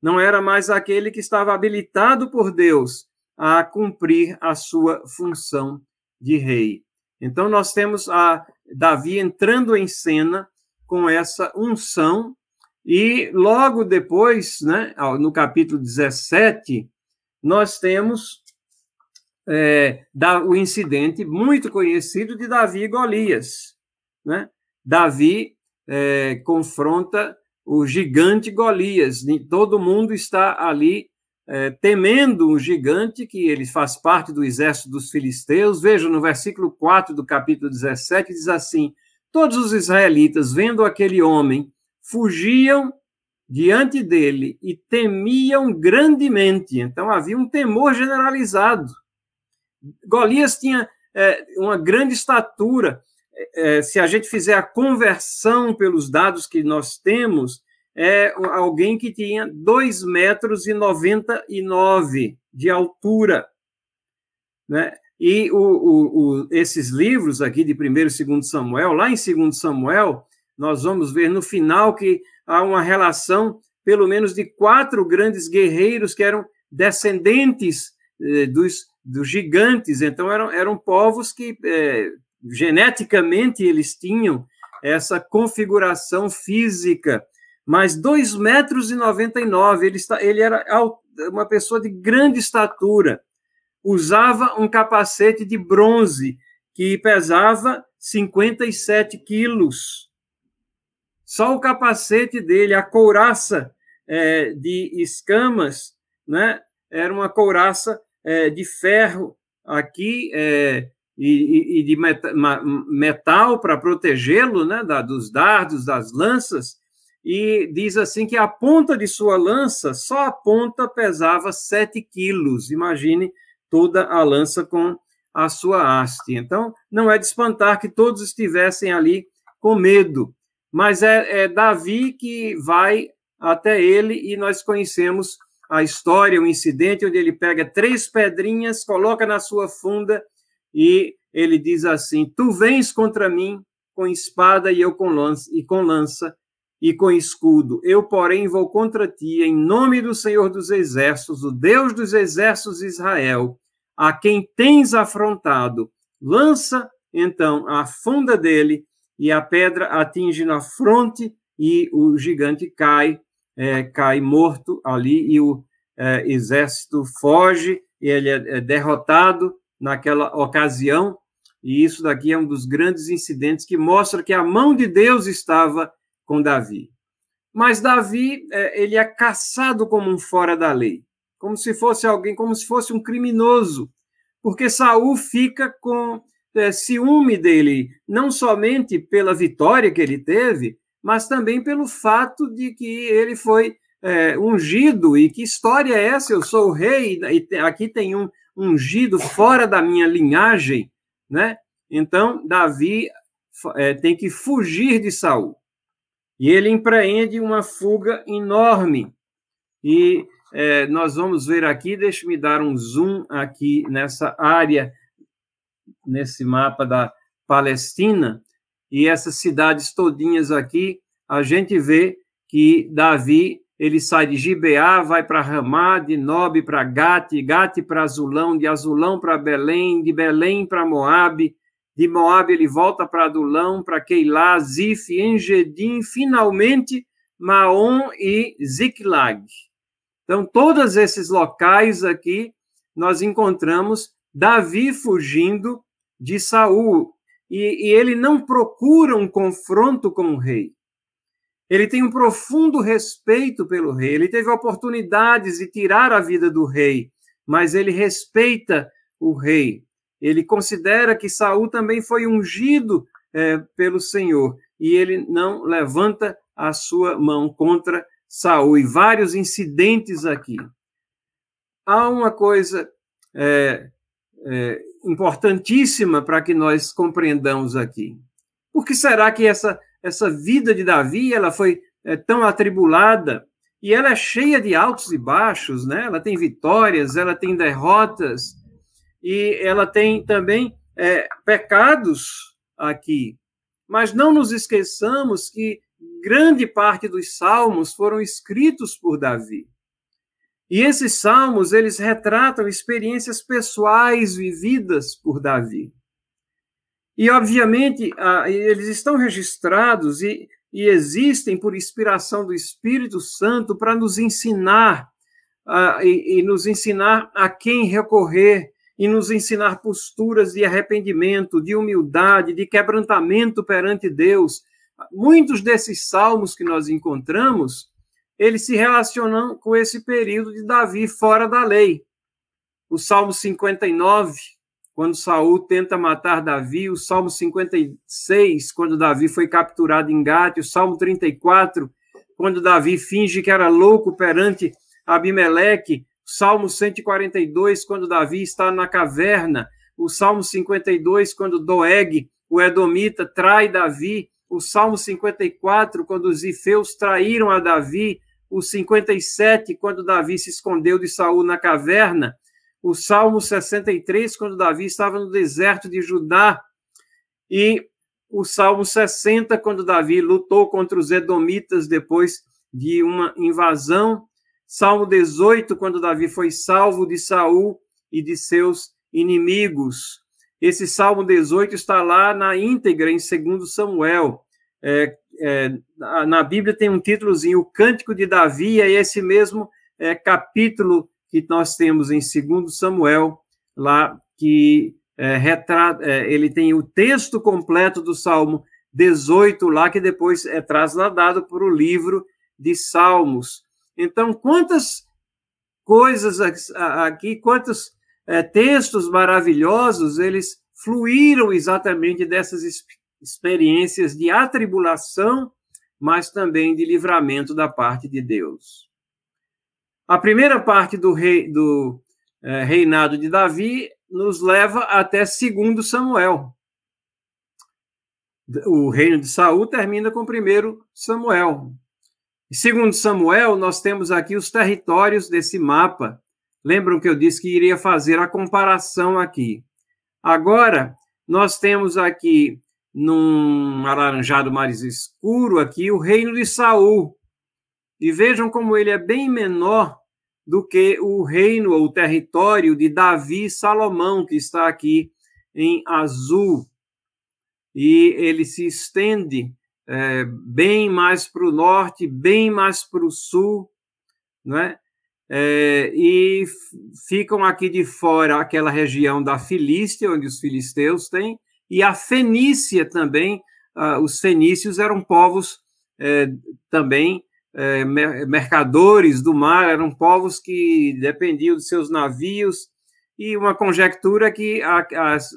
não era mais aquele que estava habilitado por Deus a cumprir a sua função de rei. Então nós temos a Davi entrando em cena com essa unção e logo depois, né, no capítulo 17, nós temos é, o incidente muito conhecido de Davi e Golias. Né? Davi é, confronta o gigante Golias. Todo mundo está ali é, temendo o gigante, que ele faz parte do exército dos filisteus. Veja, no versículo 4 do capítulo 17, diz assim: Todos os israelitas, vendo aquele homem, fugiam diante dele e temiam grandemente. Então havia um temor generalizado. Golias tinha é, uma grande estatura é, se a gente fizer a conversão pelos dados que nós temos, é alguém que tinha 2 metros e 99 de altura. Né? E o, o, o, esses livros aqui de 1 e 2 Samuel, lá em 2 Samuel, nós vamos ver no final que há uma relação, pelo menos, de quatro grandes guerreiros que eram descendentes eh, dos, dos gigantes, então eram, eram povos que eh, geneticamente eles tinham essa configuração física, mas 2 metros e 99, ele, está, ele era uma pessoa de grande estatura, usava um capacete de bronze que pesava 57 quilos. Só o capacete dele, a couraça é, de escamas, né, era uma couraça é, de ferro aqui, é, e, e de metal para protegê-lo né, da, dos dardos, das lanças, e diz assim que a ponta de sua lança, só a ponta pesava 7 quilos. Imagine toda a lança com a sua haste. Então, não é de espantar que todos estivessem ali com medo, mas é, é Davi que vai até ele e nós conhecemos a história, o incidente onde ele pega três pedrinhas, coloca na sua funda e ele diz assim: Tu vens contra mim com espada e eu com lança, e com lança e com escudo. Eu, porém, vou contra ti em nome do Senhor dos Exércitos, o Deus dos Exércitos de Israel, a quem tens afrontado. Lança então a funda dele e a pedra atinge na fronte e o gigante cai, é, cai morto ali e o é, exército foge, ele é, é derrotado naquela ocasião, e isso daqui é um dos grandes incidentes que mostra que a mão de Deus estava com Davi. Mas Davi, é, ele é caçado como um fora da lei, como se fosse alguém, como se fosse um criminoso, porque Saul fica com é, ciúme dele, não somente pela vitória que ele teve, mas também pelo fato de que ele foi é, ungido. E que história é essa? Eu sou o rei, e aqui tem um ungido fora da minha linhagem, né? Então, Davi é, tem que fugir de Saul. E ele empreende uma fuga enorme. E é, nós vamos ver aqui, deixe-me dar um zoom aqui nessa área, nesse mapa da Palestina, e essas cidades todinhas aqui, a gente vê que Davi ele sai de Gibeá, vai para Ramá, de Nob para Gate, Gate para Azulão, de Azulão para Belém, de Belém para Moabe, de Moabe ele volta para Adulão, para Keilá, Zif, Engedim, finalmente Maom e Ziklag. Então, todos esses locais aqui, nós encontramos Davi fugindo de Saul, e, e ele não procura um confronto com o rei. Ele tem um profundo respeito pelo rei. Ele teve oportunidades de tirar a vida do rei, mas ele respeita o rei. Ele considera que Saul também foi ungido é, pelo Senhor e ele não levanta a sua mão contra Saul. E vários incidentes aqui. Há uma coisa é, é, importantíssima para que nós compreendamos aqui. Por que será que essa essa vida de Davi, ela foi é, tão atribulada e ela é cheia de altos e baixos, né? Ela tem vitórias, ela tem derrotas e ela tem também é, pecados aqui. Mas não nos esqueçamos que grande parte dos salmos foram escritos por Davi. E esses salmos, eles retratam experiências pessoais vividas por Davi. E, obviamente, eles estão registrados e, e existem por inspiração do Espírito Santo para nos ensinar e, e nos ensinar a quem recorrer e nos ensinar posturas de arrependimento, de humildade, de quebrantamento perante Deus. Muitos desses salmos que nós encontramos, eles se relacionam com esse período de Davi fora da lei. O Salmo 59, quando Saul tenta matar Davi, o Salmo 56, quando Davi foi capturado em Gate, o Salmo 34, quando Davi finge que era louco perante Abimeleque, o Salmo 142, quando Davi está na caverna, o Salmo 52, quando Doeg, o Edomita, trai Davi, o Salmo 54, quando os ifeus traíram a Davi, o 57, quando Davi se escondeu de Saul na caverna, o Salmo 63, quando Davi estava no deserto de Judá, e o Salmo 60, quando Davi lutou contra os Edomitas depois de uma invasão, Salmo 18, quando Davi foi salvo de Saul e de seus inimigos. Esse Salmo 18 está lá na íntegra, em 2 Samuel. É, é, na Bíblia tem um títulozinho, o Cântico de Davi, é esse mesmo é, capítulo que nós temos em 2 Samuel, lá que é, retrata, é, ele tem o texto completo do Salmo 18, lá que depois é trasladado para o livro de Salmos. Então, quantas coisas aqui, quantos é, textos maravilhosos eles fluíram exatamente dessas experiências de atribulação, mas também de livramento da parte de Deus. A primeira parte do, rei, do é, reinado de Davi nos leva até segundo Samuel. O reino de Saul termina com primeiro Samuel. Segundo Samuel, nós temos aqui os territórios desse mapa. Lembram que eu disse que iria fazer a comparação aqui. Agora, nós temos aqui num alaranjado mais escuro aqui o reino de Saul. E vejam como ele é bem menor do que o reino ou território de Davi e Salomão, que está aqui em azul. E ele se estende é, bem mais para o norte, bem mais para o sul, né? É, e ficam aqui de fora aquela região da Filístia, onde os filisteus têm, e a Fenícia também. Ah, os fenícios eram povos é, também é, mercadores do mar, eram povos que dependiam de seus navios e uma conjectura que a,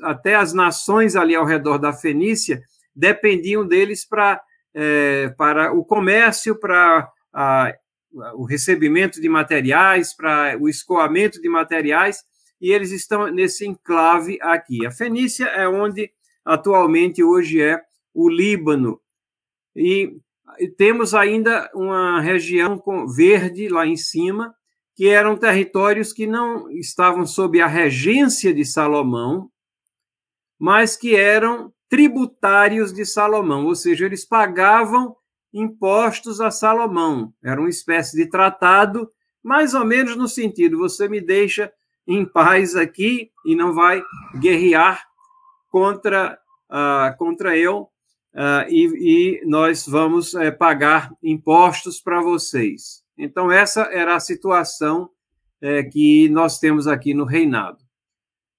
até as nações ali ao redor da Fenícia dependiam deles pra, é, para o comércio, para o recebimento de materiais, para o escoamento de materiais, e eles estão nesse enclave aqui. A Fenícia é onde atualmente hoje é o Líbano. E temos ainda uma região verde lá em cima, que eram territórios que não estavam sob a regência de Salomão, mas que eram tributários de Salomão, ou seja, eles pagavam impostos a Salomão. Era uma espécie de tratado, mais ou menos no sentido: você me deixa em paz aqui e não vai guerrear contra, uh, contra eu, uh, e, e, nós vamos uh, pagar impostos para vocês. Então, essa era a situação uh, que nós temos aqui no reinado.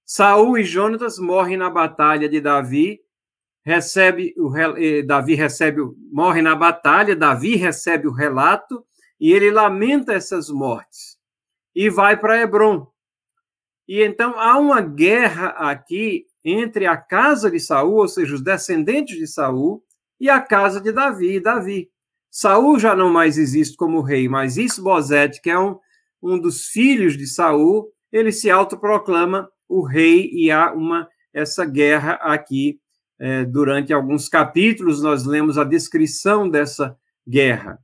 Saul e Jonatas morrem na batalha de Davi, recebe o eh, Davi recebe morre na batalha, Davi recebe o relato e ele lamenta essas mortes e vai para Hebron. E então há uma guerra aqui entre a casa de Saul, ou seja, os descendentes de Saul, e a casa de Davi. Davi. Saul já não mais existe como rei, mas Isbosete, que é um, um dos filhos de Saul, ele se autoproclama o rei e há uma essa guerra aqui é, durante alguns capítulos nós lemos a descrição dessa guerra.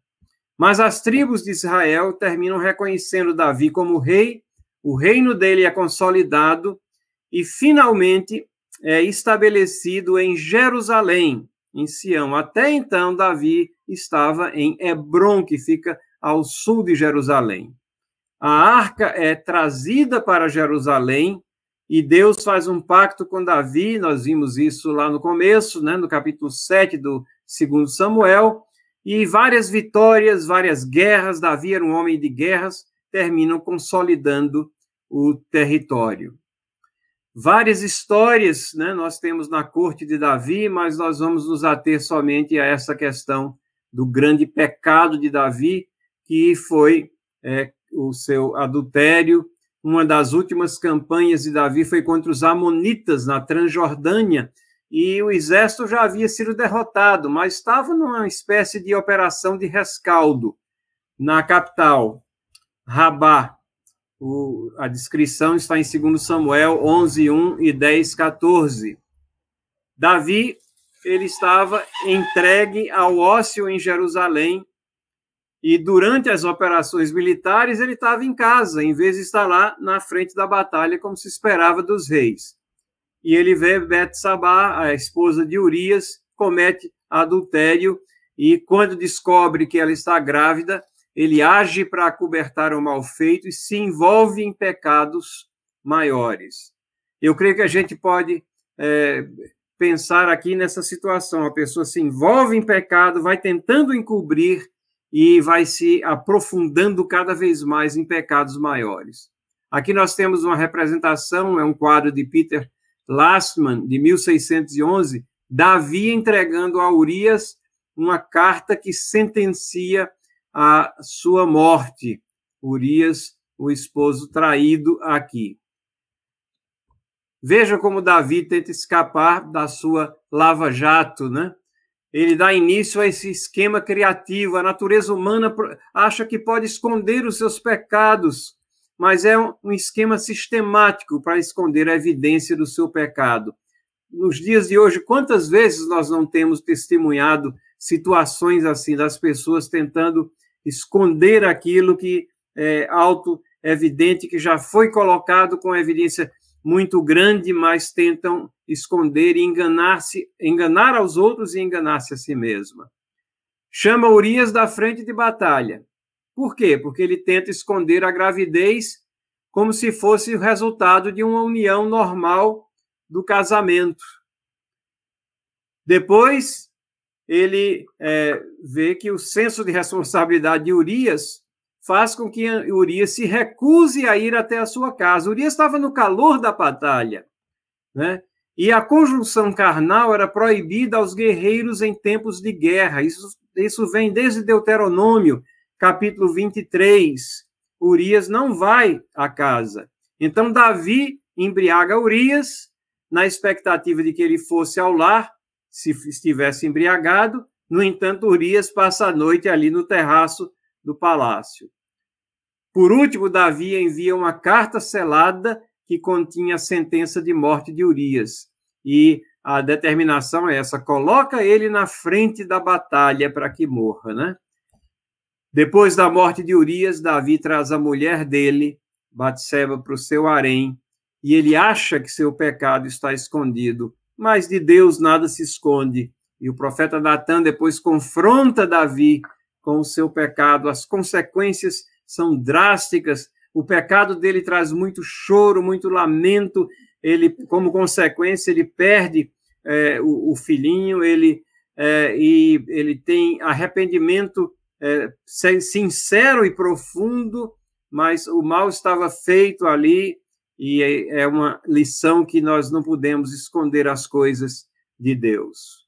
Mas as tribos de Israel terminam reconhecendo Davi como rei, o reino dele é consolidado e finalmente é estabelecido em Jerusalém, em Sião. Até então, Davi estava em Hebron, que fica ao sul de Jerusalém. A arca é trazida para Jerusalém e Deus faz um pacto com Davi, nós vimos isso lá no começo, né, no capítulo 7 do segundo Samuel, e várias vitórias, várias guerras, Davi era um homem de guerras, terminam consolidando o território várias histórias, né, nós temos na corte de Davi, mas nós vamos nos ater somente a essa questão do grande pecado de Davi, que foi é, o seu adultério. Uma das últimas campanhas de Davi foi contra os Amonitas, na Transjordânia, e o exército já havia sido derrotado, mas estava numa espécie de operação de rescaldo na capital, Rabá. O, a descrição está em 2 Samuel 11, 1 e 10, 14. Davi, ele estava entregue ao ócio em Jerusalém, e durante as operações militares ele estava em casa, em vez de estar lá na frente da batalha, como se esperava dos reis. E ele vê Betsabá, a esposa de Urias, comete adultério, e quando descobre que ela está grávida, ele age para acobertar o mal feito e se envolve em pecados maiores. Eu creio que a gente pode é, pensar aqui nessa situação: a pessoa se envolve em pecado, vai tentando encobrir e vai se aprofundando cada vez mais em pecados maiores. Aqui nós temos uma representação, é um quadro de Peter Lastman, de 1611, Davi entregando a Urias uma carta que sentencia a sua morte. Urias, o esposo traído aqui. Veja como Davi tenta escapar da sua lava-jato, né? Ele dá início a esse esquema criativo. A natureza humana acha que pode esconder os seus pecados, mas é um esquema sistemático para esconder a evidência do seu pecado. Nos dias de hoje, quantas vezes nós não temos testemunhado situações assim, das pessoas tentando esconder aquilo que é auto-evidente, que já foi colocado com evidência muito grande, mas tentam esconder e enganar-se, enganar aos outros e enganar-se a si mesma. Chama Urias da frente de batalha. Por quê? Porque ele tenta esconder a gravidez como se fosse o resultado de uma união normal do casamento. Depois, ele é, vê que o senso de responsabilidade de Urias faz com que Urias se recuse a ir até a sua casa. Urias estava no calor da batalha, né? E a conjunção carnal era proibida aos guerreiros em tempos de guerra. Isso, isso vem desde Deuteronômio, capítulo 23. Urias não vai à casa. Então, Davi embriaga Urias, na expectativa de que ele fosse ao lar, se estivesse embriagado. No entanto, Urias passa a noite ali no terraço do palácio. Por último, Davi envia uma carta selada que continha a sentença de morte de Urias. E a determinação é essa: coloca ele na frente da batalha para que morra, né? Depois da morte de Urias, Davi traz a mulher dele, Batseba, para o seu harém, e ele acha que seu pecado está escondido, mas de Deus nada se esconde. E o profeta Natan depois confronta Davi com o seu pecado. As consequências são drásticas. O pecado dele traz muito choro, muito lamento. Ele, como consequência, ele perde é, o, o, filhinho. Ele é, e ele tem arrependimento é, sincero e profundo, mas o mal estava feito ali e é, é uma lição que nós não podemos esconder as coisas de Deus.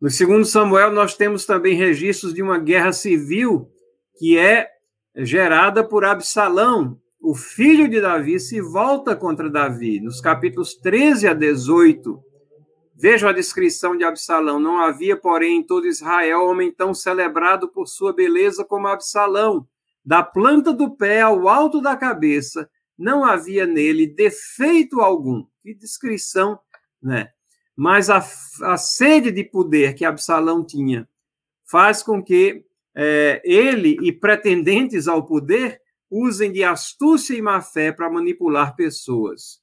No segundo Samuel, nós temos também registros de uma guerra civil que é gerada por Absalão. O filho de Davi se volta contra Davi. Nos capítulos 13 a 18, veja a descrição de Absalão. Não havia, porém, em todo Israel homem tão celebrado por sua beleza como Absalão. Da planta do pé ao alto da cabeça, não havia nele defeito algum. Que descrição, né? Mas a, a sede de poder que Absalão tinha faz com que é, ele e pretendentes ao poder usem de astúcia e má fé para manipular pessoas.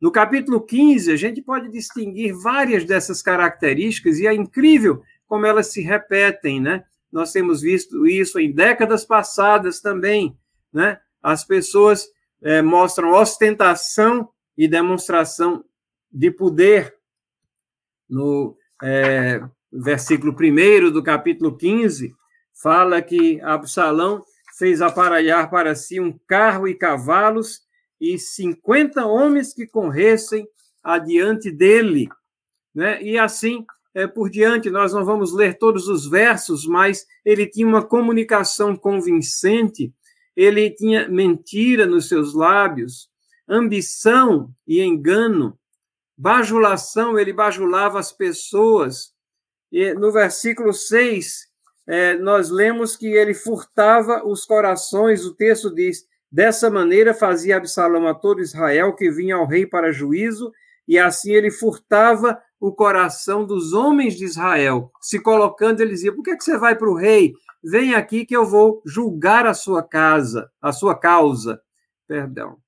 No capítulo 15, a gente pode distinguir várias dessas características e é incrível como elas se repetem, né? Nós temos visto isso em décadas passadas também, né? As pessoas é, mostram ostentação e demonstração de poder. No é, versículo 1 do capítulo 15, fala que Absalão fez aparelhar para si um carro e cavalos e 50 homens que corressem adiante dele. Né? E assim é, por diante, nós não vamos ler todos os versos, mas ele tinha uma comunicação convincente ele tinha mentira nos seus lábios, ambição e engano, bajulação, ele bajulava as pessoas. E no versículo 6, é, nós lemos que ele furtava os corações, o texto diz: dessa maneira fazia Absalão a todo Israel que vinha ao rei para juízo, e assim ele furtava o coração dos homens de Israel, se colocando, ele dizia: por que, é que você vai para o rei? Vem aqui que eu vou julgar a sua casa, a sua causa, perdão.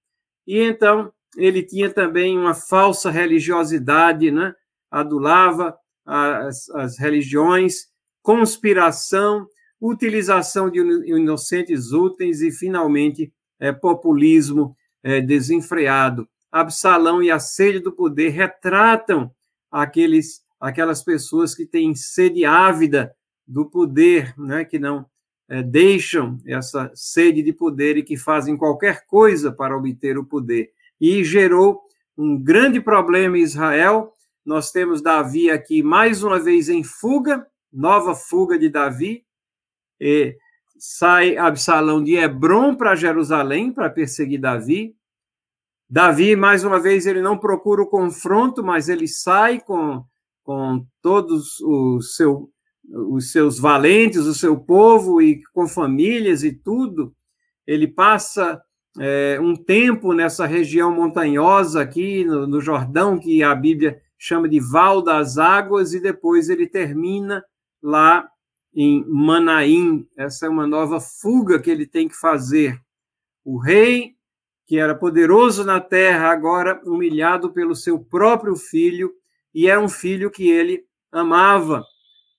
E então ele tinha também uma falsa religiosidade, né? Adulava as, as religiões, conspiração, utilização de inocentes úteis e, finalmente, é, populismo é, desenfreado. Absalão e a sede do poder retratam aqueles, aquelas pessoas que têm sede ávida do poder, né, que não é, deixam essa sede de poder e que fazem qualquer coisa para obter o poder. E gerou um grande problema em Israel. Nós temos Davi aqui mais uma vez em fuga, nova fuga de Davi. E sai Absalão de Hebron para Jerusalém para perseguir Davi. Davi, mais uma vez, ele não procura o confronto, mas ele sai com, com todos o seu os seus valentes, o seu povo e com famílias e tudo. Ele passa é, um tempo nessa região montanhosa aqui no, no, Jordão, que a Bíblia chama de Val das Águas, e depois ele termina lá em Manaim. Essa é uma nova fuga que ele tem que fazer. O rei, que era poderoso na terra, agora humilhado pelo seu próprio filho, e era um filho que ele amava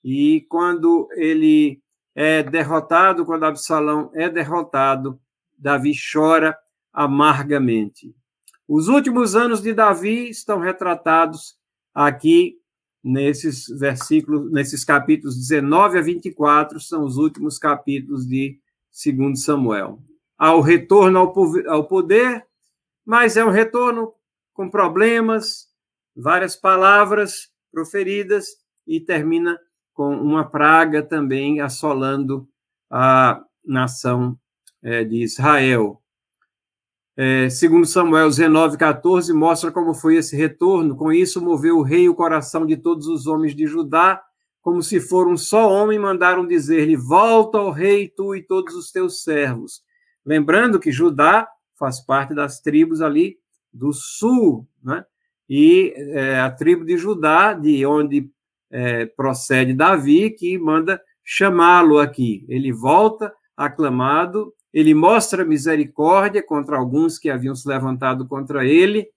e quando ele é derrotado, quando Absalão é derrotado, Davi chora amargamente. Os últimos anos de Davi estão retratados aqui nesses versículos, nesses capítulos 19 a 24, são os últimos capítulos de 2 Samuel. Há o retorno ao poder, mas é um retorno com problemas, várias palavras proferidas e termina com uma praga também assolando a nação é, de Israel. É, segundo Samuel 19, 14, mostra como foi esse retorno. Com isso, moveu o rei o coração de todos os homens de Judá, como se for um só homem, mandaram dizer-lhe: Volta ao rei, tu e todos os teus servos. Lembrando que Judá faz parte das tribos ali do sul, né? E é, a tribo de Judá, de onde é, procede Davi, que manda chamá-lo aqui. Ele volta aclamado ele mostra misericórdia contra alguns que haviam se levantado contra ele,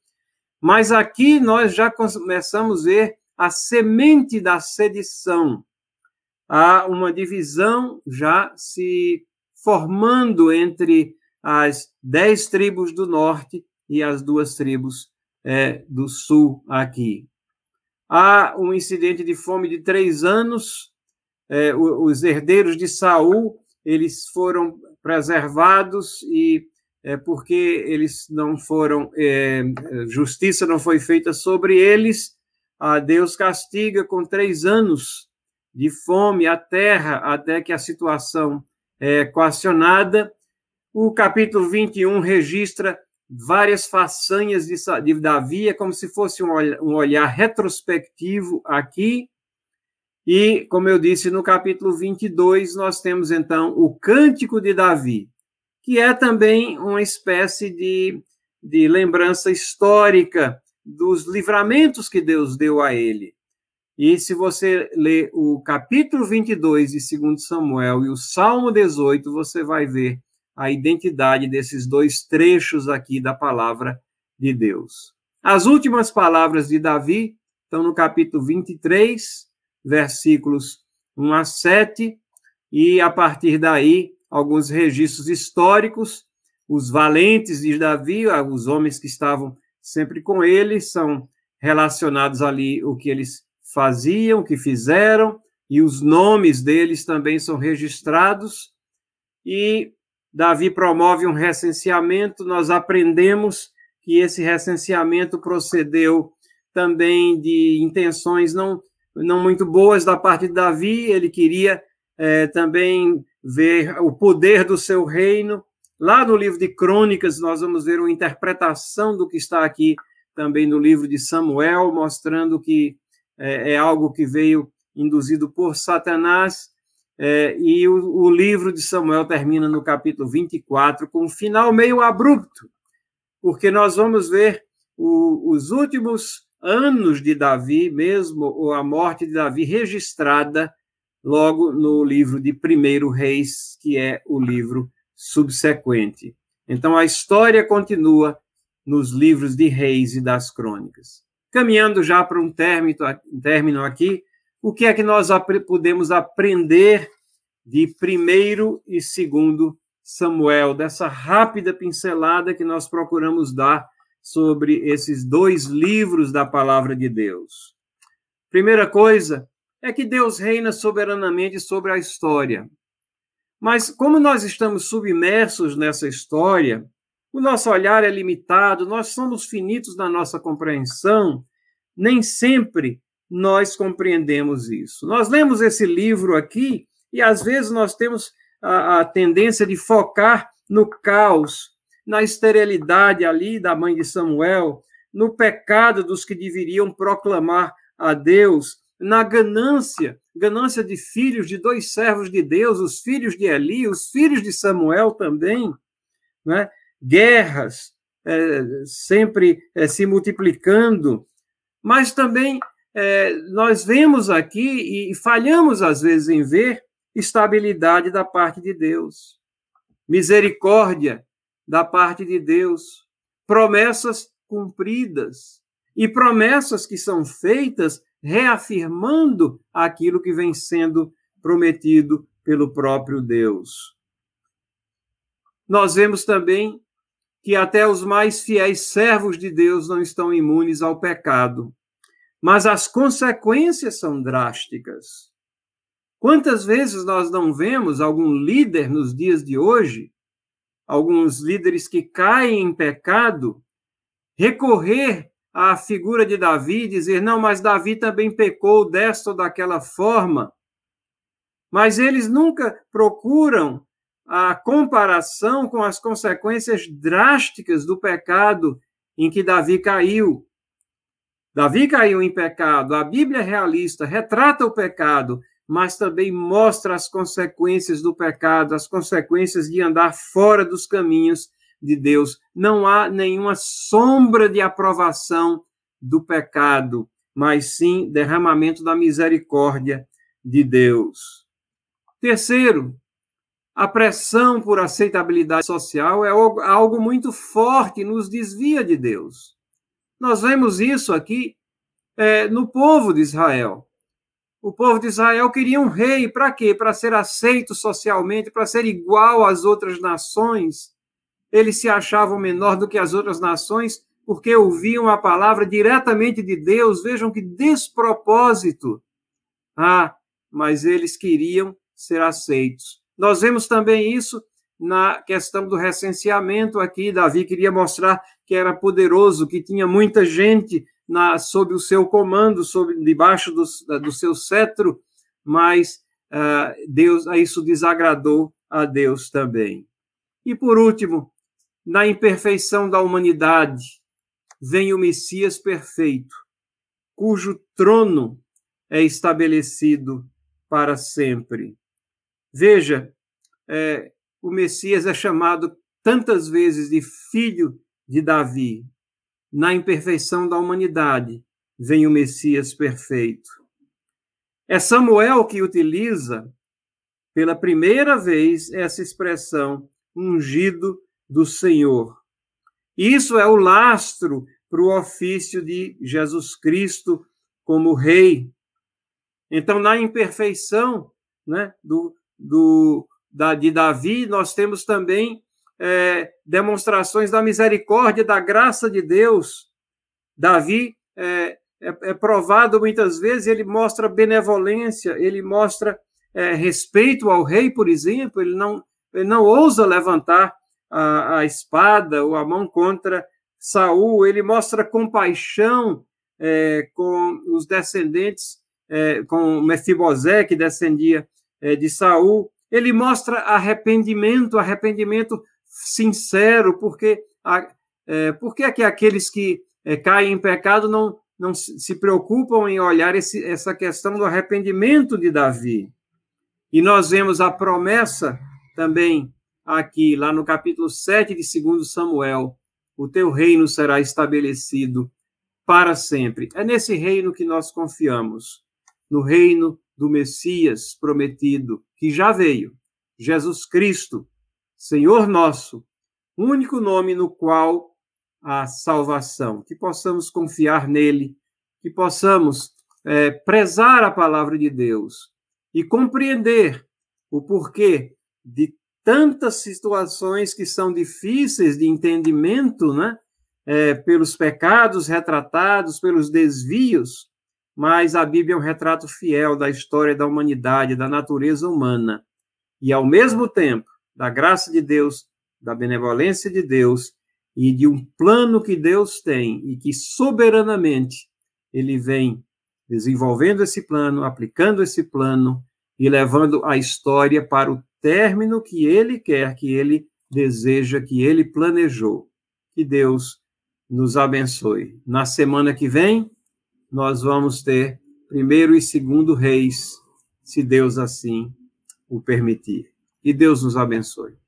mas aqui nós já começamos a ver a semente da sedição. Há uma divisão já se formando entre as dez tribos do norte e as duas tribos é, do sul aqui. Há um incidente de fome de três anos. É, os herdeiros de Saul eles foram preservados e é, porque eles não foram, é, justiça não foi feita sobre eles, a Deus castiga com três anos de fome a terra até que a situação é equacionada. O capítulo 21 registra várias façanhas de, de Davi, é como se fosse um olhar, um olhar retrospectivo aqui, e, como eu disse, no capítulo 22, nós temos então o Cântico de Davi, que é também uma espécie de, de lembrança histórica dos livramentos que Deus deu a ele. E se você ler o capítulo 22 de 2 Samuel e o Salmo 18, você vai ver a identidade desses dois trechos aqui da palavra de Deus. As últimas palavras de Davi estão no capítulo 23, versículos 1 a 7, e a partir daí, alguns registros históricos, os valentes de Davi, os homens que estavam sempre com ele, são relacionados ali o que eles faziam, o que fizeram, e os nomes deles também são registrados. E Davi promove um recenseamento, nós aprendemos que esse recenseamento procedeu também de intenções não não muito boas da parte de Davi, ele queria é, também ver o poder do seu reino. Lá no livro de Crônicas, nós vamos ver uma interpretação do que está aqui também no livro de Samuel, mostrando que é, é algo que veio induzido por Satanás. É, e o, o, livro de Samuel termina no capítulo 24 com um final meio abrupto, porque nós vamos ver o, os últimos anos de Davi, mesmo ou a morte de Davi registrada logo no livro de Primeiro Reis, que é o livro subsequente. Então a história continua nos livros de Reis e das Crônicas. Caminhando já para um término, término aqui, o que é que nós podemos aprender de primeiro e segundo Samuel, dessa rápida pincelada que nós procuramos dar sobre esses dois livros da palavra de Deus. Primeira coisa é que Deus reina soberanamente sobre a história. Mas como nós estamos submersos nessa história, o nosso olhar é limitado, nós somos finitos na nossa compreensão, nem sempre nós compreendemos isso. Nós lemos esse livro aqui e às vezes nós temos a, a tendência de focar no caos, na esterilidade ali da mãe de Samuel, no pecado dos que deveriam proclamar a Deus, na ganância, ganância de filhos de dois servos de Deus, os filhos de Eli, os filhos de Samuel também, né? guerras é, sempre é, se multiplicando, mas também é, nós vemos aqui e falhamos às vezes em ver estabilidade da parte de Deus, misericórdia da parte de Deus, promessas cumpridas e promessas que são feitas reafirmando aquilo que vem sendo prometido pelo próprio Deus. Nós vemos também que até os mais fiéis servos de Deus não estão imunes ao pecado, mas as consequências são drásticas. Quantas vezes nós não vemos algum líder nos dias de hoje alguns líderes que caem em pecado, recorrer à figura de Davi e dizer: não, mas Davi também pecou desta ou daquela forma. Mas eles nunca procuram a comparação com as consequências drásticas do pecado em que Davi caiu. Davi caiu em pecado, a Bíblia realista retrata o pecado, mas também mostra as consequências do pecado, as consequências de andar fora dos caminhos de Deus. Não há nenhuma sombra de aprovação do pecado, mas sim derramamento da misericórdia de Deus. Terceiro, a pressão por aceitabilidade social é algo muito forte, nos desvia de Deus. Nós vemos isso aqui é, no povo de Israel. O povo de Israel queria um rei, para quê? Para ser aceito socialmente, para ser igual às outras nações. Eles se achavam menor do que as outras nações porque ouviam a palavra diretamente de Deus. Vejam que despropósito. Ah, mas eles queriam ser aceitos. Nós vemos também isso na questão do recenseamento aqui. Davi queria mostrar que era poderoso, que tinha muita gente na, sob o seu comando, sob, debaixo do, do seu cetro, mas uh, Deus, isso desagradou a Deus também. E por último, na imperfeição da humanidade, vem o Messias perfeito, cujo trono é estabelecido para sempre. Veja, é, o Messias é chamado tantas vezes de filho de Davi. Na imperfeição da humanidade vem o Messias perfeito. É Samuel que utiliza pela primeira vez essa expressão ungido do Senhor. Isso é o lastro para o ofício de Jesus Cristo como rei. Então, na imperfeição né, do, do, da, de Davi, nós temos também é, demonstrações da misericórdia, da graça de Deus. Davi é, é, é provado muitas vezes, ele mostra benevolência, ele mostra é, respeito ao rei, por exemplo, ele não, ele não ousa levantar a, a espada ou a mão contra Saul, ele mostra compaixão é, com os descendentes, é, com Mefibosé, que descendia é, de Saul, ele mostra arrependimento, arrependimento sincero, porque, é, porque é que aqueles que é, caem em pecado não, não se preocupam em olhar esse, essa questão do arrependimento de Davi. E nós vemos a promessa também aqui, lá no capítulo 7 de 2 Samuel, o teu reino será estabelecido para sempre. É nesse reino que nós confiamos, no reino do Messias prometido, que já veio, Jesus Cristo, Senhor nosso, único nome no qual há salvação, que possamos confiar nele, que possamos é, prezar a palavra de Deus e compreender o porquê de tantas situações que são difíceis de entendimento, né? É, pelos pecados retratados, pelos desvios, mas a Bíblia é um retrato fiel da história da humanidade, da natureza humana. E, ao mesmo tempo, da graça de Deus, da benevolência de Deus e de um plano que Deus tem e que soberanamente ele vem desenvolvendo esse plano, aplicando esse plano e levando a história para o término que ele quer, que ele deseja, que ele planejou. Que Deus nos abençoe. Na semana que vem, nós vamos ter primeiro e segundo reis, se Deus assim o permitir. Que Deus nos abençoe.